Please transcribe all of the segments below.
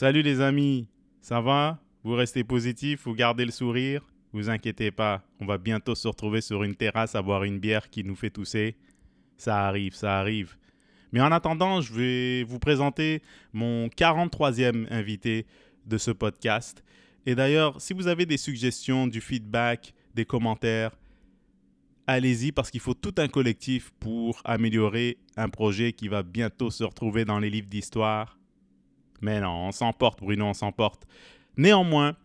Salut les amis, ça va? Vous restez positif, vous gardez le sourire? Vous inquiétez pas, on va bientôt se retrouver sur une terrasse à boire une bière qui nous fait tousser. Ça arrive, ça arrive. Mais en attendant, je vais vous présenter mon 43e invité de ce podcast. Et d'ailleurs, si vous avez des suggestions, du feedback, des commentaires, allez-y parce qu'il faut tout un collectif pour améliorer un projet qui va bientôt se retrouver dans les livres d'histoire. Mais non, on s'emporte, Bruno, on s'emporte. Néanmoins,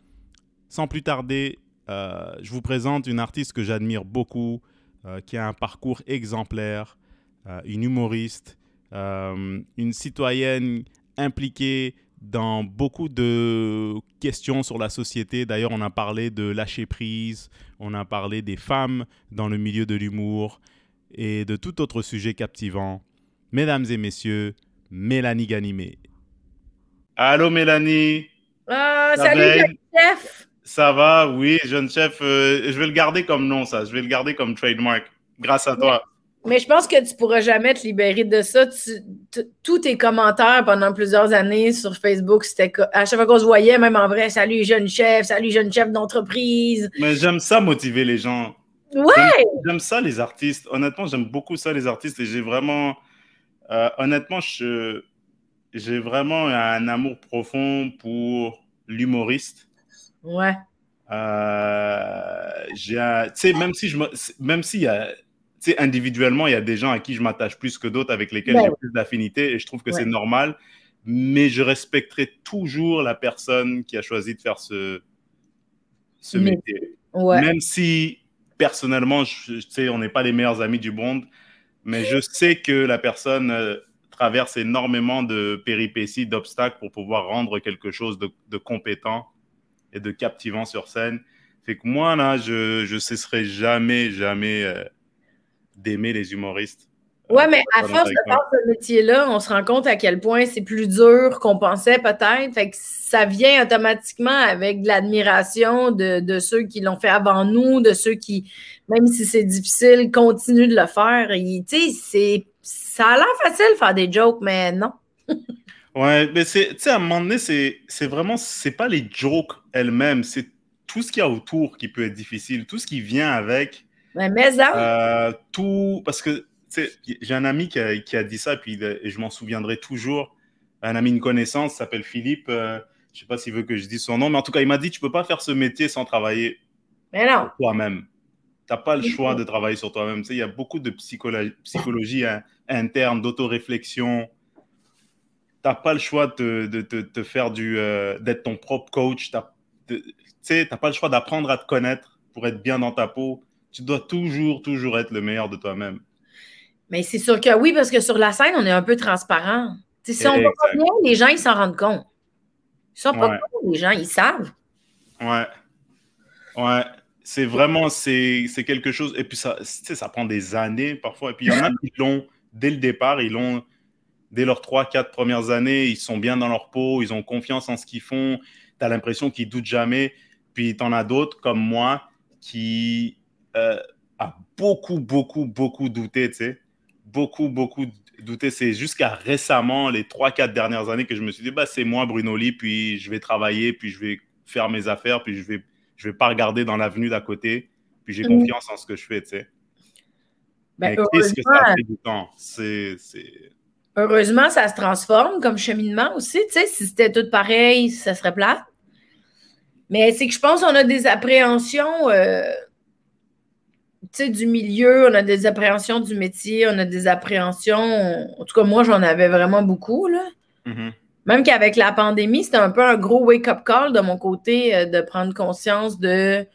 sans plus tarder, euh, je vous présente une artiste que j'admire beaucoup, euh, qui a un parcours exemplaire, euh, une humoriste, une citoyenne impliquée dans beaucoup de questions sur la société. D'ailleurs, on a parlé de lâcher prise, on a parlé des femmes dans le milieu de l'humour et de tout autre sujet captivant. Mesdames et messieurs, Mélanie Ganimé. Allô Mélanie. Ah, salut jeune chef. Ça va, oui, jeune chef. Euh, je vais le garder comme nom, ça. Je vais le garder comme trademark. Grâce à toi. Mais je pense que tu pourras jamais te libérer de ça. tous tes commentaires pendant plusieurs années sur Facebook, c'était à chaque fois qu'on se voyait, même en vrai, salut jeune chef, salut jeune chef d'entreprise. Mais j'aime ça motiver les gens. Ouais. J'aime ça les artistes. Honnêtement, j'aime beaucoup ça les artistes et j'ai vraiment, euh, honnêtement, j'ai vraiment un amour profond pour l'humoriste. Ouais. Euh, tu sais, même si je même s'il y a individuellement, il y a des gens à qui je m'attache plus que d'autres, avec lesquels j'ai plus d'affinité, et je trouve que c'est normal. Mais je respecterai toujours la personne qui a choisi de faire ce, ce métier. Même si, personnellement, je, sais, on n'est pas les meilleurs amis du monde, mais je sais que la personne euh, traverse énormément de péripéties, d'obstacles pour pouvoir rendre quelque chose de, compétent et de captivant sur scène. Fait que moi, là, je ne cesserai jamais, jamais euh, d'aimer les humoristes. Ouais, mais à force de faire ce métier-là, on se rend compte à quel point c'est plus dur qu'on pensait peut-être. Fait que ça vient automatiquement avec de l'admiration de, ceux qui l'ont fait avant nous, de ceux qui, même si c'est difficile, continuent de le faire. Tu sais, ça a l'air facile de faire des jokes, mais non. ouais, mais c'est, tu sais, à un moment donné, c'est, c'est vraiment, c'est pas les jokes elles-mêmes, c'est tout ce qu'il y a autour qui peut être difficile, tout ce qui vient avec mais, euh, tout, parce que j'ai un ami qui a, qui a, dit ça, puis et je m'en souviendrai toujours. Un ami, une connaissance, s'appelle Philippe. Euh, je sais pas s'il veut que je dise son nom, mais en tout cas, il m'a dit tu peux pas faire ce métier sans travailler sur toi-même. Tu n'as pas le choix de travailler sur toi-même. Il y a beaucoup de psychologie, psychologie interne, d'autoréflexion. Tu n'as pas le choix de, de, de, faire du, euh, d'être ton propre coach. Tu n'as pas le choix d'apprendre à te connaître pour être bien dans ta peau tu dois toujours, toujours être le meilleur de toi-même. Mais c'est sûr que oui, parce que sur la scène, on est un peu transparent. si on va pas bien, les gens, ils s'en rendent compte. Ils sont pas ouais. les gens, ils savent. Ouais. Ouais. C'est vraiment, c'est quelque chose. Et puis, ça, ça prend des années parfois. Et puis, il y en a qui l'ont dès le départ, ils l'ont dès leurs trois, quatre premières années, ils sont bien dans leur peau, ils ont confiance en ce qu'ils font. Tu as l'impression qu'ils doutent jamais. Puis, tu en as d'autres comme moi qui euh, a beaucoup, beaucoup, beaucoup douté, tu sais. Beaucoup, beaucoup douté. C'est jusqu'à récemment, les 3-4 dernières années, que je me suis dit, bah, c'est moi, Bruno Lee, puis je vais travailler, puis je vais faire mes affaires, puis je vais, je vais pas regarder dans l'avenue d'à côté, puis j'ai mm. confiance en ce que je fais, tu sais. Ben, qu'est-ce que ça fait du temps? C'est. Heureusement, ça se transforme comme cheminement aussi. Tu sais, si c'était tout pareil, ça serait plate. Mais c'est que je pense qu'on a des appréhensions. Euh, du milieu, on a des appréhensions du métier, on a des appréhensions. En tout cas, moi, j'en avais vraiment beaucoup. Là. Mm-hmm. Même qu'avec la pandémie, c'était un peu un gros wake-up call de mon côté euh, de prendre conscience de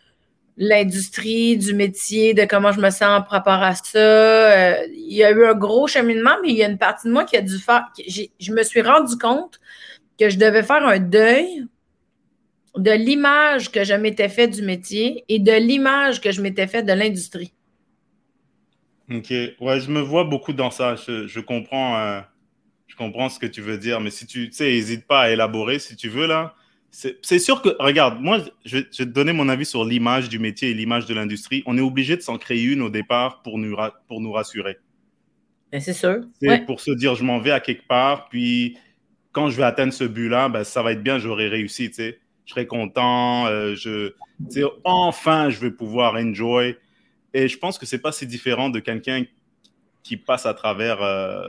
l'industrie, du métier, de comment je me sens par rapport à ça. Euh, il y a eu un gros cheminement, mais il y a une partie de moi qui a dû faire. Je me suis rendu compte que je devais faire un deuil de l'image que je m'étais fait du métier et de l'image que je m'étais fait de l'industrie. OK. Ouais, je me vois beaucoup dans ça. Je, comprends, euh, je comprends ce que tu veux dire, mais si tu sais, n'hésite pas à élaborer si tu veux là. C'est sûr que, regarde, moi, je vais, te donner mon avis sur l'image du métier et l'image de l'industrie. On est obligé de s'en créer une au départ pour nous, pour nous rassurer. Ben, c'est sûr. C'est pour se dire, je m'en vais à quelque part, puis quand je vais atteindre ce but-là, ben, ça va être bien, j'aurai réussi, tu sais. Je serai content, euh, je, enfin, je vais pouvoir enjoy. Et je pense que c'est pas si différent de quelqu'un qui passe à travers euh,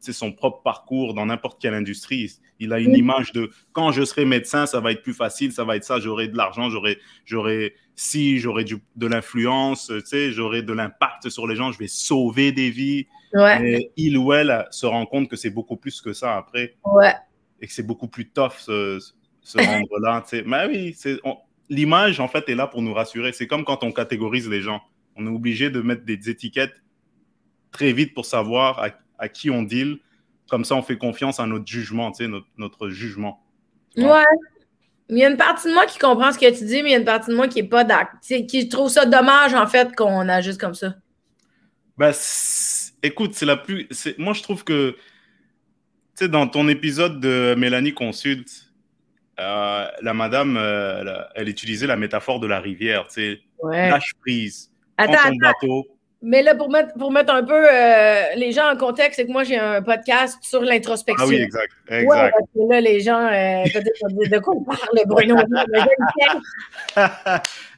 son propre parcours dans n'importe quelle industrie. Il a une image de quand je serai médecin, ça va être plus facile, ça va être ça, j'aurai de l'argent, j'aurai, j'aurai si, j'aurai de l'influence, j'aurai de l'impact sur les gens, je vais sauver des vies. Ouais. il ou elle se rend compte que c'est beaucoup plus que ça après. Ouais. Et que c'est beaucoup plus tough ce, ce rendre-là. Mais oui, l'image, en fait, est là pour nous rassurer. C'est comme quand on catégorise les gens. On est obligé de mettre des étiquettes très vite pour savoir à, qui on deal. Comme ça, on fait confiance à notre jugement, notre, notre jugement. Ouais. Il y a une partie de moi qui comprend ce que tu dis, mais il y a une partie de moi qui est pas d'accord, qui trouve ça dommage, en fait, qu'on agisse comme ça. Ben, écoute, c'est la plus. Moi, je trouve que, tu sais, dans ton épisode de Mélanie Consulte, euh, la madame, euh, elle utilisait la métaphore de la rivière, tu sais. Lâche prise. Attends, bateau. Mais là, pour mettre, pour mettre un peu euh, les gens en contexte, c'est que moi, j'ai un podcast sur l'introspection. Ah oui, exact. exact. parce que là, les gens, peut-être de quoi on parle, Bruno?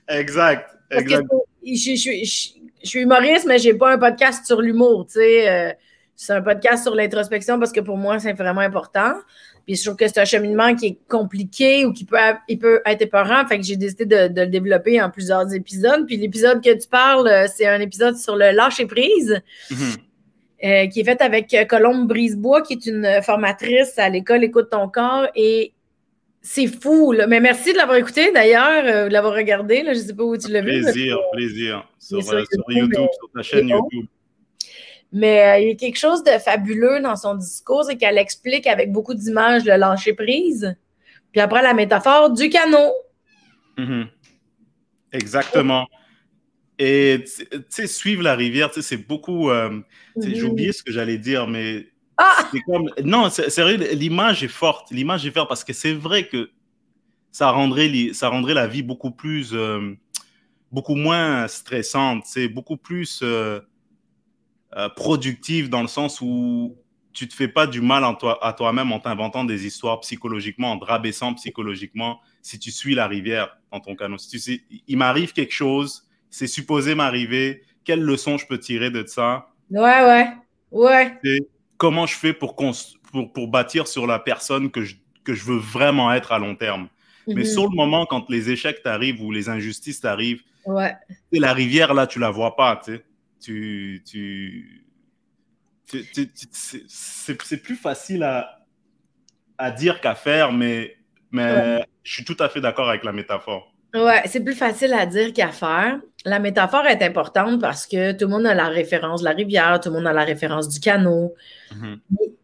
exact. exact. je, suis humoriste, mais je n'ai pas un podcast sur l'humour, tu sais. c'est un podcast sur l'introspection parce que pour moi, c'est vraiment important. Puis je trouve que c'est un cheminement qui est compliqué ou qui peut, il peut être épeurant. Fait que j'ai décidé de, le développer en plusieurs épisodes. Puis l'épisode que tu parles, euh, c'est un épisode sur le lâcher prise. Mm-hmm. Euh, qui est fait avec Colombe Brisebois, qui est une formatrice à l'école Écoute ton corps. Et c'est fou. Là. Mais merci de l'avoir écouté d'ailleurs, euh, de l'avoir regardé. Là. Je ne sais pas où tu l'as vu. Plaisir, plaisir. Sur, sur, YouTube, sur ta chaîne YouTube. Mais euh, il y a quelque chose de fabuleux dans son discours, c'est qu'elle explique avec beaucoup d'images le lâcher prise. Puis après, la métaphore du canot. Mm-hmm. Exactement. Et tu sais, suivre la rivière, c'est beaucoup. Euh, j'ai mm-hmm. oublié ce que j'allais dire, mais ah! c'est comme. Non, c'est vrai, l'image est forte. L'image est forte parce que c'est vrai que ça rendrait, ça rendrait la vie beaucoup plus. Euh, beaucoup moins stressante. C'est beaucoup plus. Euh, productive dans le sens où tu te fais pas du mal en toi, à toi-même en t'inventant des histoires psychologiquement, en te rabaissant psychologiquement si tu suis la rivière dans ton canot. Si tu sais, il m'arrive quelque chose, c'est supposé m'arriver, quelle leçon je peux tirer de ça? Ouais, ouais, ouais. comment je fais pour, pour, pour, bâtir sur la personne que je, que je veux vraiment être à long terme. Mais mhm. sur le moment, quand les échecs t'arrivent ou les injustices t'arrivent, ouais. la rivière, là, tu la vois pas, tu sais tu, tu, c'est plus facile à, à dire qu'à faire, mais, mais je suis tout à fait d'accord avec la métaphore. Ouais, c'est plus facile à dire qu'à faire. La métaphore est importante parce que tout le monde a la référence de la rivière, tout le monde a la référence du canot. Mm-hmm.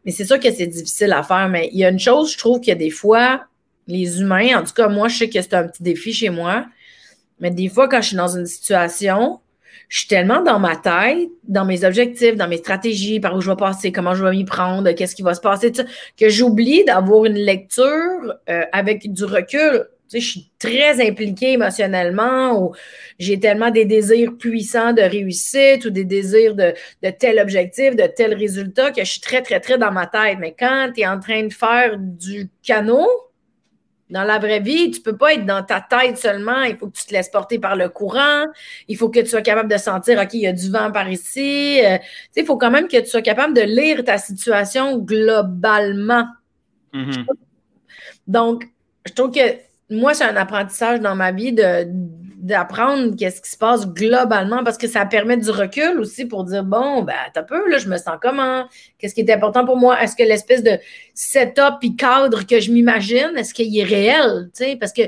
Mais, c'est sûr que c'est difficile à faire. Mais il y a une chose, je trouve que des fois, les humains, en tout cas, moi, je sais que c'est un petit défi chez moi, mais des fois, quand je suis dans une situation, je suis tellement dans ma tête, dans mes objectifs, dans mes stratégies, par où je vais passer, comment je vais m'y prendre, qu'est-ce qui va se passer, que j'oublie d'avoir une lecture euh, avec du recul. Tu sais, je suis très impliquée émotionnellement ou j'ai tellement des désirs puissants de réussite ou des désirs de, de tel objectif, de tel résultat que je suis très, très, très dans ma tête. Mais quand tu es en train de faire du canot, dans la vraie vie, tu peux pas être dans ta tête seulement. Il faut que tu te laisses porter par le courant. Il faut que tu sois capable de sentir, OK, il y a du vent par ici. Euh, il faut quand même que tu sois capable de lire ta situation globalement. Mm-hmm. Donc, je trouve que moi, c'est un apprentissage dans ma vie de d'apprendre qu'est-ce qui se passe globalement parce que ça permet du recul aussi pour dire bon, ben, t'as peu, là, je me sens comment? Qu'est-ce qui est important pour moi? Est-ce que l'espèce de setup et cadre que je m'imagine, est-ce qu'il est réel? sais? Parce que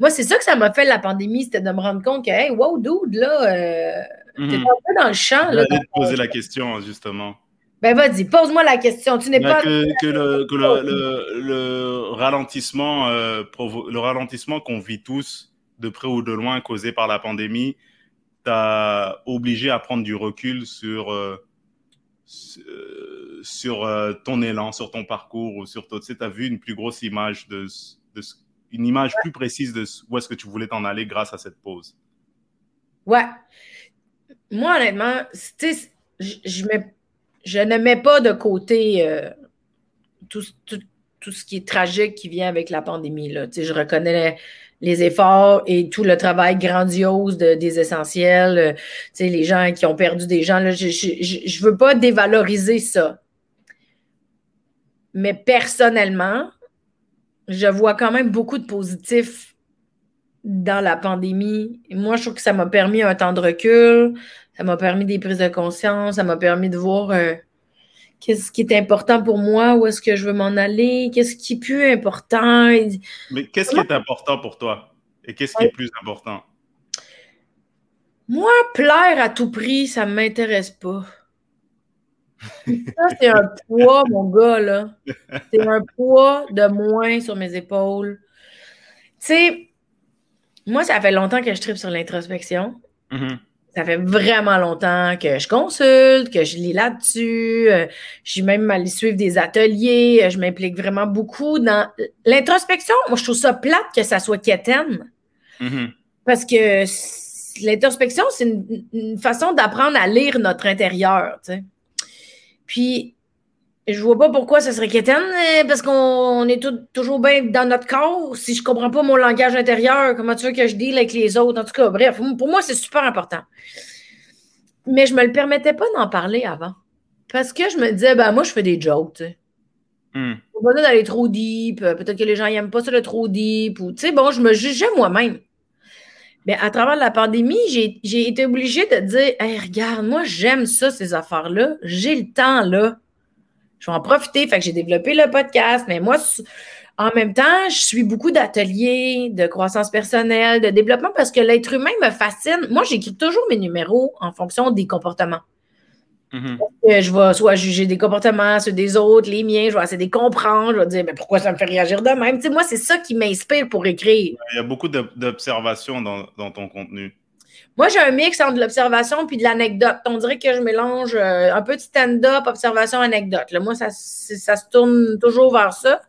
moi, c'est ça que ça m'a fait la pandémie, c'était de me rendre compte que, hey, wow, dude, là, euh, t'es mhm. un peu dans le champ. Là, te poser la question, justement. Ben vas-y, pose-moi la question. Tu n'es ben, pas. Que, le, que le, le, ralentissement, euh, le ralentissement qu'on vit tous, de près ou de loin causé par la pandémie t'a obligé à prendre du recul sur, euh, sur euh, ton élan, sur ton parcours ou sur Tu sais, as vu une plus grosse image, de, une image plus précise de où est-ce que tu voulais t'en aller grâce à cette pause? Ouais. Moi, honnêtement, tu sais, je, ne mets pas de côté euh, tout, tout ce qui est tragique qui vient avec la pandémie. Là. Je reconnais les efforts et tout le travail grandiose des essentiels, euh, les gens qui ont perdu des gens. Là, je ne veux pas dévaloriser ça. Mais personnellement, je vois quand même beaucoup de positifs dans la pandémie. Moi, je trouve que ça m'a permis un temps de recul, ça m'a permis des prises de conscience, ça m'a permis de voir euh, qu'est-ce qui est important pour moi, où est-ce que je veux m'en aller, qu'est-ce qui est plus important? Mais qu'est-ce qui est important pour toi? Et qu'est-ce qui est plus important? Moi, plaire à tout prix, ça ne m'intéresse pas. Ça, c'est un poids, mon gars, là. C'est un poids de moins sur mes épaules. Tu sais, moi, ça fait longtemps que je tripe sur l'introspection. Mm-hmm. Ça fait vraiment longtemps que je consulte, que je lis là-dessus. Euh, je suis même allée suivre des ateliers. Euh, je m'implique vraiment beaucoup dans l'introspection. Moi, je trouve ça plate que ça soit quétaine. Mm-hmm. Parce que l'introspection, c'est une, façon d'apprendre à lire notre intérieur. Puis, je vois pas pourquoi ça serait quétaine, euh, parce qu'on est toujours bien dans notre corps. Si je comprends pas mon langage intérieur, comment tu veux que je deal avec les autres? En tout cas, bref, pour moi, c'est super important. Mais je me le permettais pas d'en parler avant. Parce que je me disais, ben moi, je fais des jokes, tu sais. Hmm. Pas d'aller trop deep. Euh, peut-être que les gens n'aiment pas ça le trop deep. Ou, tu sais, bon, je me jugeais moi-même. Mais à travers la pandémie, j'ai été obligée de dire, hey, regarde, moi, j'aime ça, ces affaires-là. J'ai le temps, là je vais en profiter. Fait que j'ai développé le podcast, mais moi, en même temps, je suis beaucoup d'ateliers de croissance personnelle, de développement parce que l'être humain me fascine. Moi, j'écris toujours mes numéros en fonction des comportements. Mm-hmm. Je vais soit juger des comportements, ceux des autres, les miens, je vais essayer de les comprendre, je vais dire, mais pourquoi ça me fait réagir de même? moi, c'est ça qui m'inspire pour écrire. Il y a beaucoup d'observations dans ton contenu. Moi, j'ai un mix entre l'observation puis de l'anecdote. On dirait que je mélange euh, un peu de stand-up, observation, anecdote. moi, ça, ça se tourne toujours vers ça.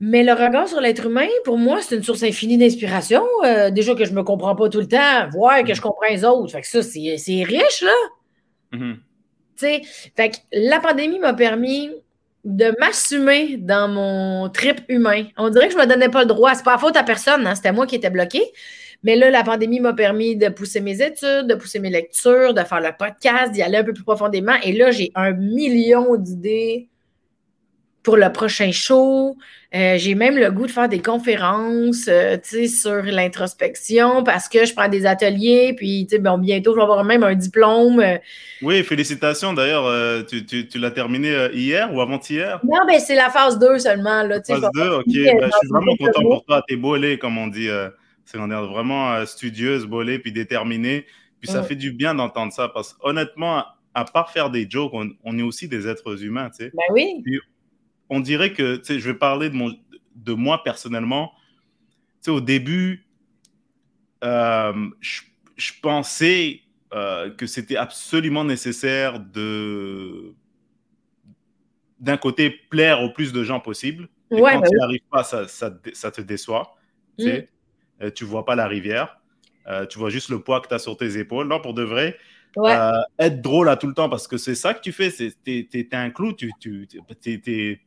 Mais le regard sur l'être humain, pour moi, c'est une source infinie d'inspiration. Euh, déjà que je ne me comprends pas tout le temps, voir que je comprends les autres. Fait que ça, c'est riche, là. Tu sais, fait que la pandémie m'a permis de m'assumer dans mon trip humain. On dirait que je ne me donnais pas le droit. C'est pas la faute à personne, hein. c'était moi qui étais bloqué. Mais là, la pandémie m'a permis de pousser mes études, de pousser mes lectures, de faire le podcast, d'y aller un peu plus profondément. Et là, j'ai un million d'idées pour le prochain show. Euh, j'ai même le goût de faire des conférences euh, sur l'introspection parce que je prends des ateliers, puis bon, bientôt, je vais avoir même un diplôme. Euh. Oui, félicitations. D'ailleurs, tu, tu, l'as terminé hier ou avant-hier? Non, ben, c'est la phase 2 seulement. Là, phase 2, OK. Ben, je suis vraiment content pour toi. T'es bolé, comme on dit. C'est on est vraiment euh, studieuse, bolée, puis déterminée. Puis ça fait du bien d'entendre ça parce qu'honnêtement, à part faire des jokes, on, est aussi des êtres humains, tu sais. Ben oui. on dirait que, tu sais, je vais parler de, mon, de moi personnellement. Tu sais, au début, euh, je, pensais euh, que c'était absolument nécessaire de d'un côté plaire au plus de gens possible. Et quand tu n'y arrives pas, ça, ça, ça, te déçoit. Tu sais. Euh, tu vois pas la rivière, euh, tu vois juste le poids que tu as sur tes épaules. Non, pour de vrai, euh, être drôle à tout le temps parce que c'est ça que tu fais. Tu es, un clou, tu, tu es,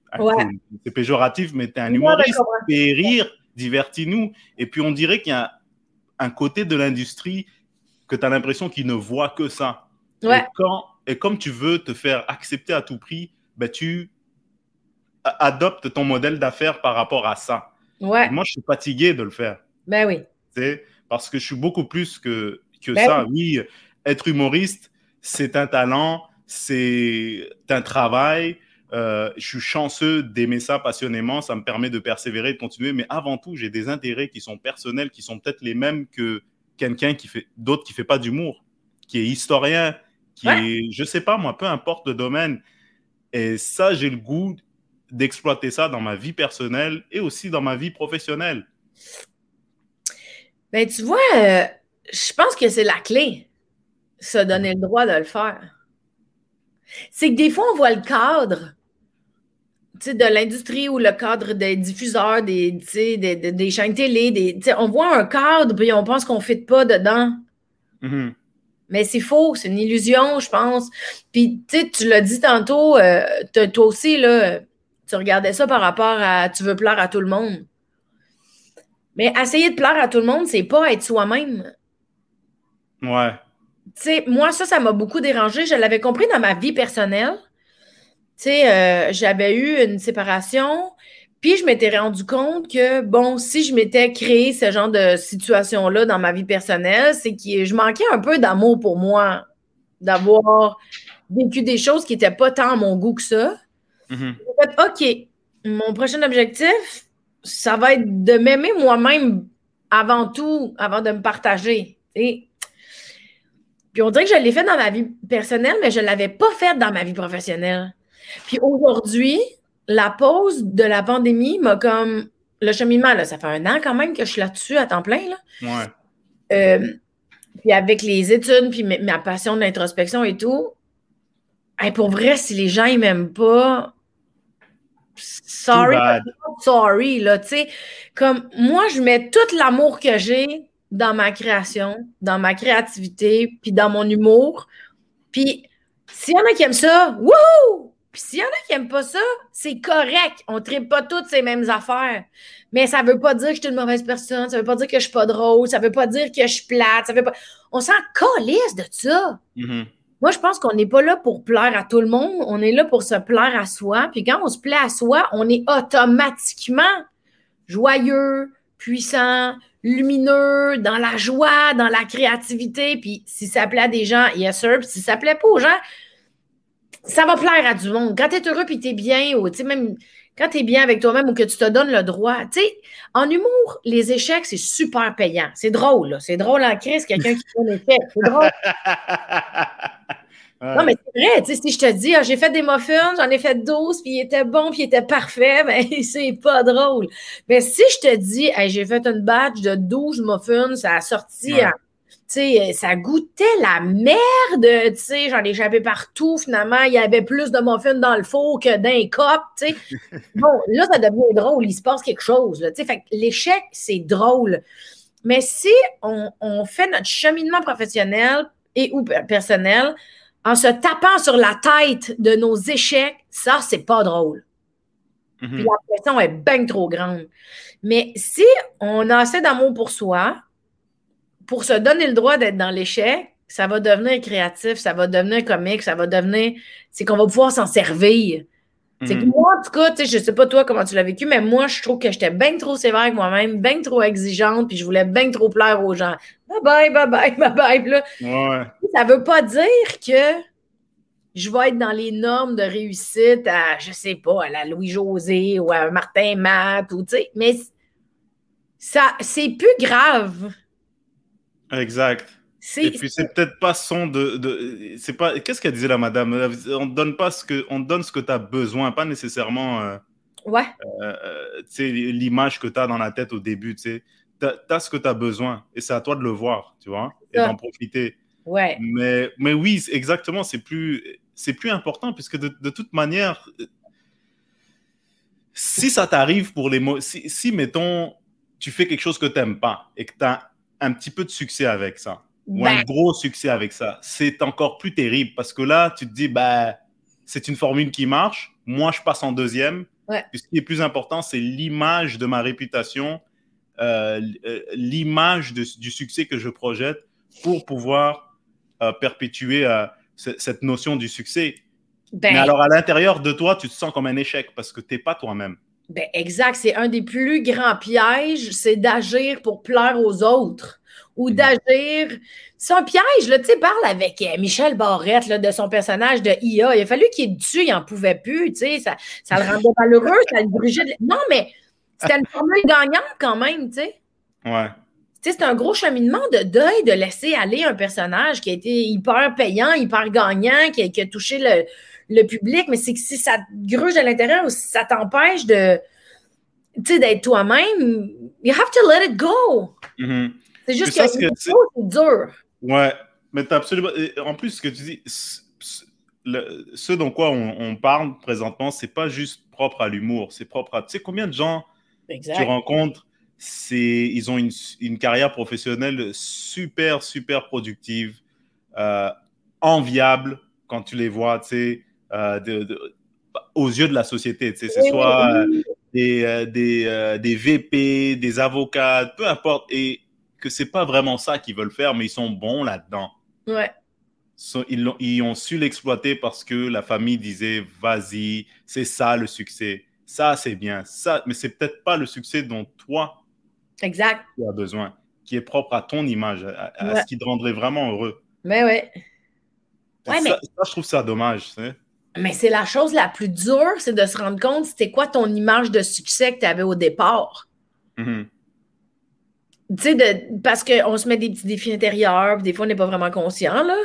c'est péjoratif, mais tu es un humoriste. Fais rire, divertis-nous. Et puis on dirait qu'il y a un côté de l'industrie que tu as l'impression qu'il ne voit que ça. Et, quand, et comme tu veux te faire accepter à tout prix, ben tu adoptes ton modèle d'affaires par rapport à ça. Ouais. moi, je suis fatigué de le faire. Ben oui. Parce que je suis beaucoup plus que, que ben ça. Oui. être humoriste, c'est un talent, c'est un travail. Euh, je suis chanceux d'aimer ça passionnément. Ça me permet de persévérer, de continuer. Mais avant tout, j'ai des intérêts qui sont personnels, qui sont peut-être les mêmes que quelqu'un qui fait d'autres qui fait pas d'humour, qui est historien, qui est, je sais pas moi, peu importe le domaine. Et ça, j'ai le goût d'exploiter ça dans ma vie personnelle et aussi dans ma vie professionnelle. Ben, tu vois, euh, je pense que c'est la clé, se donner le droit de le faire. C'est que des fois, on voit le cadre de l'industrie ou le cadre des diffuseurs, des, des, des, chaînes télé. Des, on voit un cadre, puis on pense qu'on ne fit pas dedans. Mm-hmm. Mais c'est faux, c'est une illusion, je pense. Puis, tu l'as dit tantôt, euh, toi aussi, là, tu regardais ça par rapport à tu veux plaire à tout le monde. Mais essayer de plaire à tout le monde, c'est pas être soi-même. Ouais. Tu sais, moi, ça, ça m'a beaucoup dérangé. Je l'avais compris dans ma vie personnelle. Tu sais, euh, j'avais eu une séparation, puis je m'étais rendu compte que, bon, si je m'étais créé ce genre de situation-là dans ma vie personnelle, c'est que je manquais un peu d'amour pour moi, d'avoir vécu des choses qui n'étaient pas tant à mon goût que ça. Mm-hmm. OK, mon prochain objectif, ça va être de m'aimer moi-même avant tout, avant de me partager. Puis on dirait que je l'ai fait dans ma vie personnelle, mais je ne l'avais pas fait dans ma vie professionnelle. Puis aujourd'hui, la pause de la pandémie m'a comme. Le cheminement, là, ça fait un an quand même que je suis là-dessus à temps plein. Là. Ouais. Euh, puis avec les études, puis ma passion de l'introspection et tout, pour vrai, si les gens, ils m'aiment pas, sorry, sorry, là, tu sais. Comme moi, je mets tout l'amour que j'ai dans ma création, dans ma créativité, puis dans mon humour. Puis s'il y en a qui aiment ça, wouhou! Puis s'il y en a qui n'aiment pas ça, c'est correct. On ne tripe pas toutes ces mêmes affaires. Mais ça ne veut pas dire que je suis une mauvaise personne. Ça ne veut pas dire que je ne suis pas drôle. Ça ne veut pas dire que je suis plate. Ça veut pas... On s'en calisse de ça. Mm-hmm. Moi, je pense qu'on n'est pas là pour plaire à tout le monde. On est là pour se plaire à soi. Puis quand on se plaît à soi, on est automatiquement joyeux, puissant, lumineux, dans la joie, dans la créativité. Puis si ça plaît à des gens, yes sir. Puis si ça plaît pas aux gens, ça va plaire à du monde. Quand tu es heureux puis tu es bien, ou tu sais, même quand tu es bien avec toi-même ou que tu te donnes le droit. Tu sais, en humour, les échecs, c'est super payant. C'est drôle, C'est drôle en crise, quelqu'un qui fait un échec. C'est drôle. Non, mais c'est vrai, tu sais, si je te dis, ah, j'ai fait des muffins, j'en ai fait 12, puis il était bon, puis il était parfait, ben, c'est pas drôle. Mais si je te dis, j'ai fait une batch de 12 muffins, ça a sorti sais, ça goûtait la merde, tu sais, j'en ai échappé partout, finalement, il y avait plus de muffins dans le four que d'un cop, tu sais. Bon, là, ça devient drôle, il se passe quelque chose, tu sais, fait l'échec, c'est drôle. Mais si on, fait notre cheminement professionnel et ou personnel en se tapant sur la tête de nos échecs, ça, c'est pas drôle. Mm-hmm. Puis la pression est bien trop grande. Mais si on a assez d'amour pour soi, pour se donner le droit d'être dans l'échec, ça va devenir créatif, ça va devenir comique, ça va devenir. C'est qu'on va pouvoir s'en servir. C'est que mhm. moi, en tout cas, je sais pas toi comment tu l'as vécu, mais moi, je trouve que j'étais bien trop sévère avec moi-même, bien trop exigeante, puis je voulais bien trop plaire aux gens. Bye bye, bye bye, bye bye. Ouais. Ça veut pas dire que je vais être dans les normes de réussite à, je sais pas, à la Louis-José ou à Martin Matt, ou tu sais, mais ça, c'est plus grave Exact. Et puis c'est peut-être pas son de, de c'est pas qu'est-ce qu'elle disait la madame? On donne pas ce que on donne ce que tu as besoin pas nécessairement euh, ouais. euh, euh l'image que tu as dans la tête au début tu sais. Tu as, ce que tu as besoin et c'est à toi de le voir tu vois et d'en profiter. Ouais. Mais mais oui exactement c'est plus c'est plus important puisque de, de toute manière si ça t'arrive pour les mots si, si mettons tu fais quelque chose que tu n'aimes pas et que tu as un petit peu de succès avec ça, ou un ben. gros succès avec ça, c'est encore plus terrible parce que là, tu te dis, bah, c'est une formule qui marche. Moi, je passe en deuxième. ce qui est plus important, c'est l'image de ma réputation, euh, euh, l'image du succès que je projette pour pouvoir euh, perpétuer cette notion du succès. Ben. Mais alors, à l'intérieur de toi, tu te sens comme un échec parce que tu n'es pas toi-même. Ben exact, c'est un des plus grands pièges, c'est d'agir pour plaire aux autres ou mhm. d'agir. C'est un piège, là, tu sais, parle avec euh, Michel Barrette là, de son personnage de IA. Il a fallu qu'il dessus, il n'en pouvait plus, tu sais, ça, ça le rendait malheureux, ça le brûlait. Non, mais c'était une formule gagnante quand même, tu sais. Ouais. C'est un gros cheminement de deuil de laisser aller un personnage qui a été hyper payant, hyper gagnant, qui qui a touché le, le public, mais c'est que si ça te gruge à l'intérieur ou si ça t'empêche de, d'être toi-même, you have to let it go. Mm-hmm. C'est juste que, c'est dur. Ouais, mais t'as absolument. En plus, ce que tu dis, ce dont quoi on, parle présentement, c'est pas juste propre à l'humour, c'est propre à. Tu sais combien de gens tu rencontres, c'est ils ont une, une, carrière professionnelle super super productive, euh, enviable quand tu les vois, tu sais. Euh, de, aux yeux de la société. C'est soit des, des, des, VP, des avocats, peu importe. Et que c'est pas vraiment ça qu'ils veulent faire, mais ils sont bons là-dedans. Ouais. Ils, ont, ils ont su l'exploiter parce que la famille disait vas-y, c'est ça le succès. Ça, c'est bien. Ça, mais c'est peut-être pas le succès dont toi exact. tu as besoin, qui est propre à ton image, à, ce qui te rendrait vraiment heureux. Mais ouais. ouais ça, je trouve ça dommage. Mais c'est la chose la plus dure, c'est de se rendre compte c'était quoi ton image de succès que tu avais au départ? Mm-hmm. Tu sais, parce qu'on se met des petits défis intérieurs, puis des fois, on n'est pas vraiment conscient, là.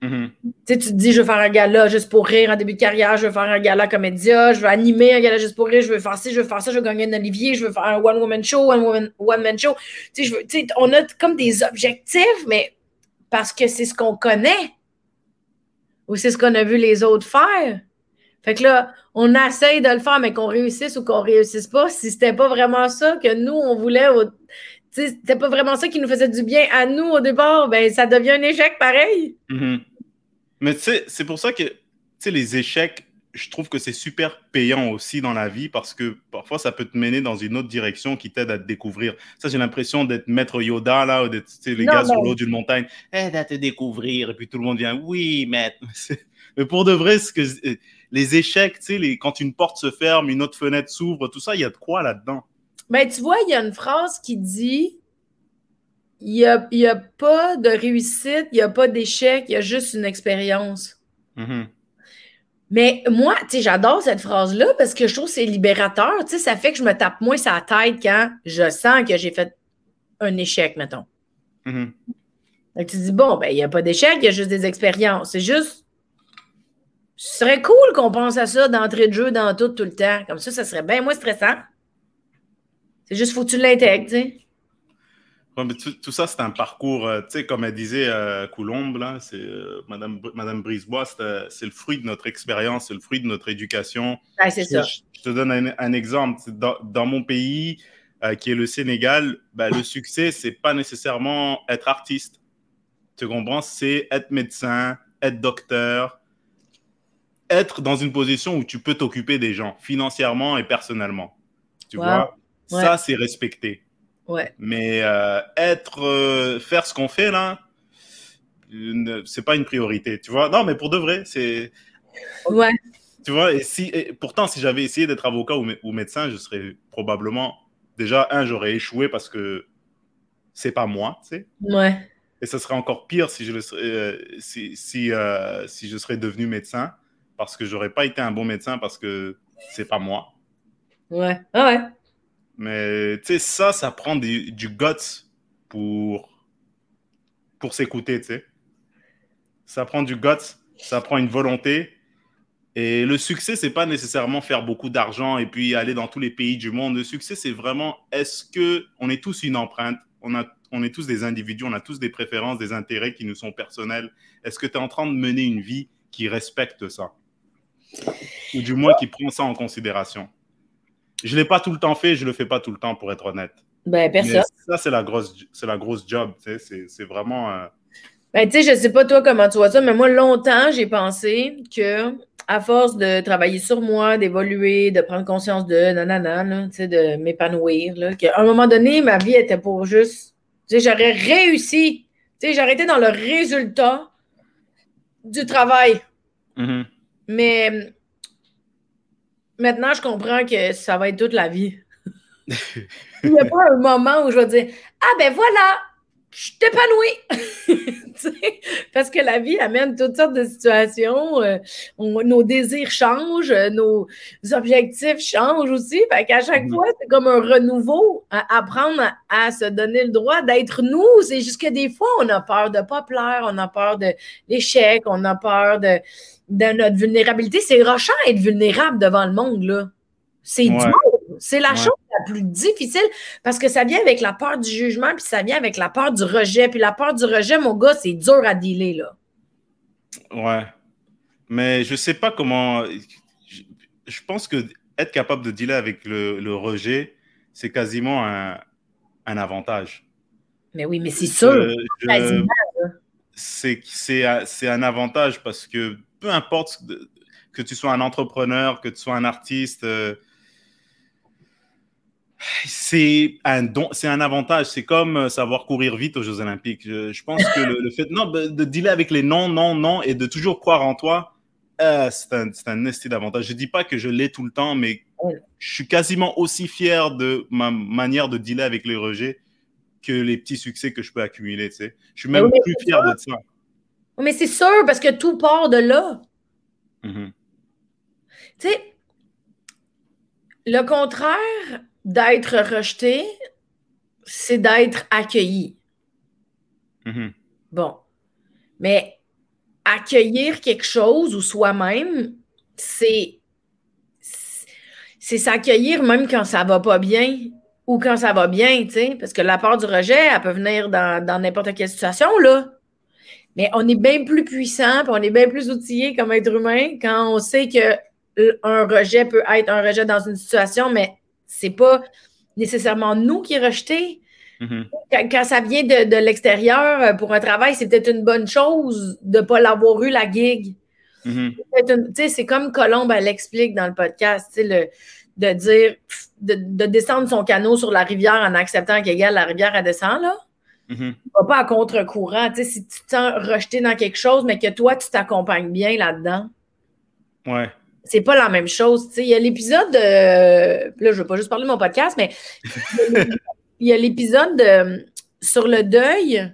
Tu tu te dis, je veux faire un gala juste pour rire en début de carrière, je veux faire un gala comédia, je veux animer un gala juste pour rire, je veux faire ci, je veux faire ça, je veux gagner un Olivier, je veux faire un one-woman show, un one-man show. On a comme des objectifs, mais parce que c'est ce qu'on connaît ou c'est ce qu'on a vu les autres faire. Fait que là, on essaye de le faire, mais qu'on réussisse ou qu'on réussisse pas. Si c'était pas vraiment ça que nous, on voulait, c'était pas vraiment ça qui nous faisait du bien à nous au départ, ben ça devient un échec pareil. Mm-hmm. Mais tu sais, c'est pour ça que les échecs, je trouve que c'est super payant aussi dans la vie parce que parfois ça peut te mener dans une autre direction qui t'aide à te découvrir. Ça, j'ai l'impression d'être maître Yoda là, ou d'être les gars sur l'eau d'une montagne, aide à te découvrir. Et puis tout le monde vient, oui, maître. Mais pour de vrai, ce que, les échecs, tu sais, quand une porte se ferme, une autre fenêtre s'ouvre, tout ça, il y a de quoi là-dedans. Ben, tu vois, il y a une phrase qui dit il n'y a, y a, pas de réussite, il n'y a pas d'échec, il y a juste une expérience. Mm-hmm. Mais moi, tu sais, j'adore cette phrase-là parce que je trouve que c'est libérateur. Tu sais, ça fait que je me tape moins sa tête quand je sens que j'ai fait un échec, mettons. Mm-hmm. Donc, tu dis, bon, ben, il n'y a pas d'échec, il y a juste des expériences. C'est juste. Ce serait cool qu'on pense à ça d'entrée de jeu dans tout, tout le temps. Comme ça, ça serait bien moins stressant. C'est juste, faut que tu l'intègres, tu sais. Tout, ça, c'est un parcours, euh, tu sais, comme elle disait euh, Coulombe, c'est euh, Madame, Madame Brisebois, c'est le fruit de notre expérience, c'est le fruit de notre éducation. c'est ça. Je, te donne un, exemple. Dans, mon pays, qui est le Sénégal, ben, le succès, c'est pas nécessairement être artiste. Tu comprends? C'est être médecin, être docteur, être dans une position où tu peux t'occuper des gens, financièrement et personnellement. Tu vois? Ça, c'est respecté. Ouais. Mais euh, être, euh, faire ce qu'on fait là, c'est pas une priorité, tu vois. Non, mais pour de vrai, c'est. Ouais. Tu vois, et si, pourtant, si j'avais essayé d'être avocat ou, médecin, je serais probablement déjà un, j'aurais échoué parce que c'est pas moi, tu sais. Ouais. Et ça serait encore pire si je le serais, euh, si, si, si, je serais devenu médecin parce que j'aurais pas été un bon médecin parce que c'est pas moi. Ouais. Ah ouais. Mais tu sais, ça, ça prend du, guts pour, pour s'écouter, tu sais. Ça prend du guts, ça prend une volonté. Et le succès, c'est pas nécessairement faire beaucoup d'argent et puis aller dans tous les pays du monde. Le succès, c'est vraiment est-ce que on est tous une empreinte, on, a, on est tous des individus, on a tous des préférences, des intérêts qui nous sont personnels. Est-ce que tu es en train de mener une vie qui respecte ça? Ou du moins qui prend ça en considération? Je ne l'ai pas tout le temps fait, je ne le fais pas tout le temps, pour être honnête. Ben, personne. ça, c'est la grosse, c'est la grosse job, tu sais, c'est vraiment. Euh, ben, tu sais, je sais pas toi comment tu vois ça, mais moi, longtemps, j'ai pensé que, à force de travailler sur moi, d'évoluer, de prendre conscience de nanana, tu sais, de m'épanouir, qu'à un moment donné, ma vie était pour juste. Tu sais, j'aurais réussi. Tu sais, j'aurais été dans le résultat du travail. Mm-hmm. Mais Maintenant, je comprends que ça va être toute la vie. Il n'y a pas un moment où je vais dire Ah ben voilà, je t'épanouis. Parce que la vie amène toutes sortes de situations. Euh, nos désirs changent, nos objectifs changent aussi. Fait qu'à chaque mm-hmm. fois, c'est comme un renouveau. apprendre à, se donner le droit d'être nous. C'est juste que des fois, on a peur de ne pas plaire, on a peur de l'échec, on a peur de de notre vulnérabilité. C'est rochant être vulnérable devant le monde, là. C'est C'est la chose la plus difficile parce que ça vient avec la peur du jugement, puis ça vient avec la peur du rejet. Puis la peur du rejet, mon gars, c'est dur à dealer, là. Ouais. Mais je sais pas comment. Je, pense que être capable de dealer avec le, rejet, c'est quasiment un, avantage. Mais oui, mais c'est sûr. c'est un avantage parce que peu importe. que tu sois un entrepreneur, que tu sois un artiste, euh, c'est un don, c'est un avantage. C'est comme euh, savoir courir vite aux Jeux Olympiques. Je, pense que le, fait non, de dealer avec les non, non, non et de toujours croire en toi, euh, c'est un, c'est un d'avantage. Je dis pas que je l'ai tout le temps, mais je suis quasiment aussi fier de ma manière de dealer avec les rejets que les petits succès que je peux accumuler. Tu sais. Je suis même plus fier de ça. Mais c'est sûr, parce que tout part de là. Mm-hmm. Tu sais, le contraire d'être rejeté, c'est d'être accueilli. Mm-hmm. Bon. Mais accueillir quelque chose ou soi-même, c'est c'est s'accueillir même quand ça va pas bien ou quand ça va bien, tu sais, parce que la part du rejet, elle peut venir dans n'importe quelle situation, là. Mais on est bien plus puissant, puis on est bien plus outillé comme être humain quand on sait que un rejet peut être un rejet dans une situation, mais c'est pas nécessairement nous qui rejeté. Mm-hmm. quand, ça vient de, l'extérieur euh, pour un travail, c'est peut-être une bonne chose de ne pas l'avoir eu, la gig. Mm-hmm. C'est comme Colombe, elle l'explique dans le podcast, le, de dire, de, descendre son canot sur la rivière en acceptant qu'égale la rivière, elle descend, là. Mm Pas à contre-courant. Si tu te sens rejeté dans quelque chose, mais que toi, tu t'accompagnes bien là-dedans. Ouais c'est pas la même chose. Il y a l'épisode de. Là, je veux pas juste parler de mon podcast, mais il y a l'épisode sur le deuil.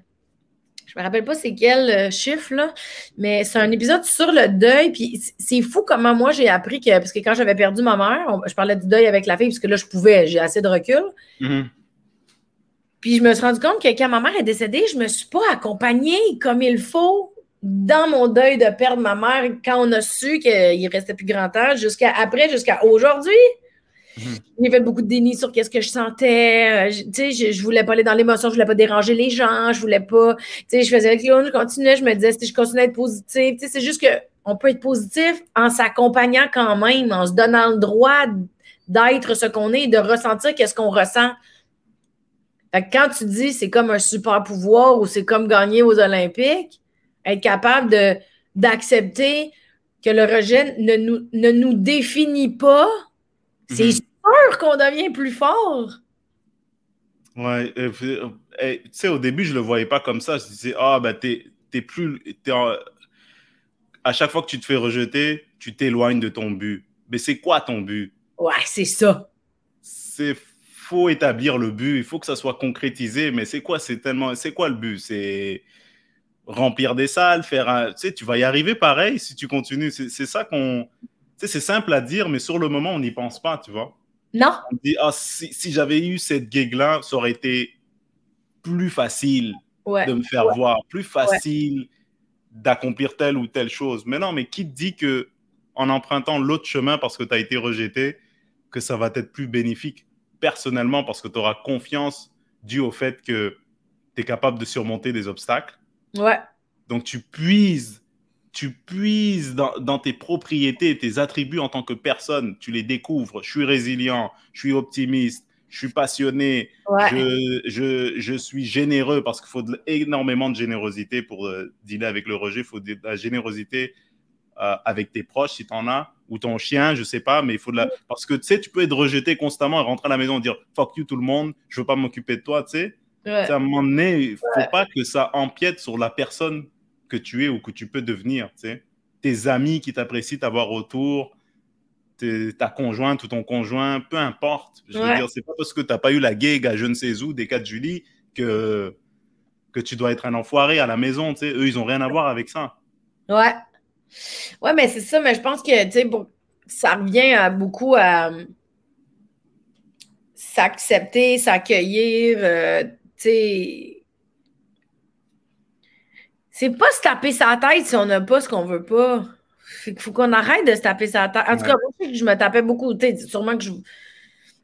Je me rappelle pas c'est quel euh, chiffre, là, mais c'est un épisode sur le deuil. Puis c'est fou comment moi j'ai appris que. Parce que quand j'avais perdu ma mère, je parlais du deuil avec la fille, parce que là, je pouvais, j'ai assez de recul. Mm-hmm. Puis je me suis rendu compte que quand ma mère est décédée, je me suis pas accompagnée comme il faut dans mon deuil de perdre ma mère quand on a su qu'il restait plus grand temps, jusqu'à après, jusqu'à aujourd'hui. Mhm. J'ai fait beaucoup de déni sur qu'est-ce que je sentais. Euh, je, tu sais, je, voulais pas aller dans l'émotion, je voulais pas déranger les gens, je voulais pas. Tu sais, je faisais avec Léon, je continuais, je me disais, si je continuais à être positive. Tu sais, c'est juste qu'on peut être positif en s'accompagnant quand même, en se donnant le droit d'être ce qu'on est et de ressentir qu'est-ce qu'on ressent. Fait que quand tu dis c'est comme un super pouvoir ou c'est comme gagner aux Olympiques, être capable de, d'accepter que le rejet ne nous, ne nous définit pas, c'est mhm. sûr qu'on devient plus fort. Ouais, euh, euh, tu sais, au début, je le voyais pas comme ça. Je disais, ah, ben, t'es, t'es plus. À chaque fois que tu te fais rejeter, tu t'éloignes de ton but. Mais c'est quoi ton but? Ouais, c'est ça. C'est faut établir le but, il faut que ça soit concrétisé, mais c'est quoi, c'est tellement, c'est quoi le but? C'est, remplir des salles, faire un. Tu sais, tu vas y arriver pareil si tu continues. C'est ça qu'on. Tu sais, c'est simple à dire, mais sur le moment, on n'y pense pas, tu vois. Non. On dit, ah, si, si j'avais eu cette gig-là, ça aurait été plus facile de me faire voir, plus facile d'accomplir telle ou telle chose. Mais non, mais qui te dit que en empruntant l'autre chemin parce que tu as été rejeté, que ça va être plus bénéfique? Personnellement parce que tu auras confiance dû au fait que tu es capable de surmonter des obstacles Ouais. Donc, tu puises, tu puises dans, tes propriétés, tes attributs en tant que personne. Tu les découvres. Je suis résilient, je suis optimiste, je suis passionné, je, suis généreux parce qu'il faut énormément de générosité pour euh, dealer avec le rejet. Il faut de la générosité euh, avec tes proches si tu en as, ou ton chien, je sais pas, mais il faut de la. Parce que tu sais, tu peux être rejeté constamment et rentrer à la maison et dire fuck you tout le monde, je veux pas m'occuper de toi, tu sais. À un moment donné, il ne faut pas que ça empiète sur la personne que tu es ou que tu peux devenir. Tes amis qui t'apprécient t'avoir autour, ta conjointe ou ton conjoint, peu importe. Je veux dire, c'est pas parce que tu n'as pas eu la gig à je ne sais où des 4 juillet que, que tu dois être un enfoiré à la maison. Eux, ils n'ont rien à voir avec ça. Ouais. Ouais, mais c'est ça, mais je pense que ça revient à beaucoup à s'accepter, s'accueillir. Euh, c'est pas se taper sa tête si on n'a pas ce qu'on veut pas. Il faut qu'on arrête de se taper sa tête. En tout cas, moi, je me tapais beaucoup. Sûrement que je,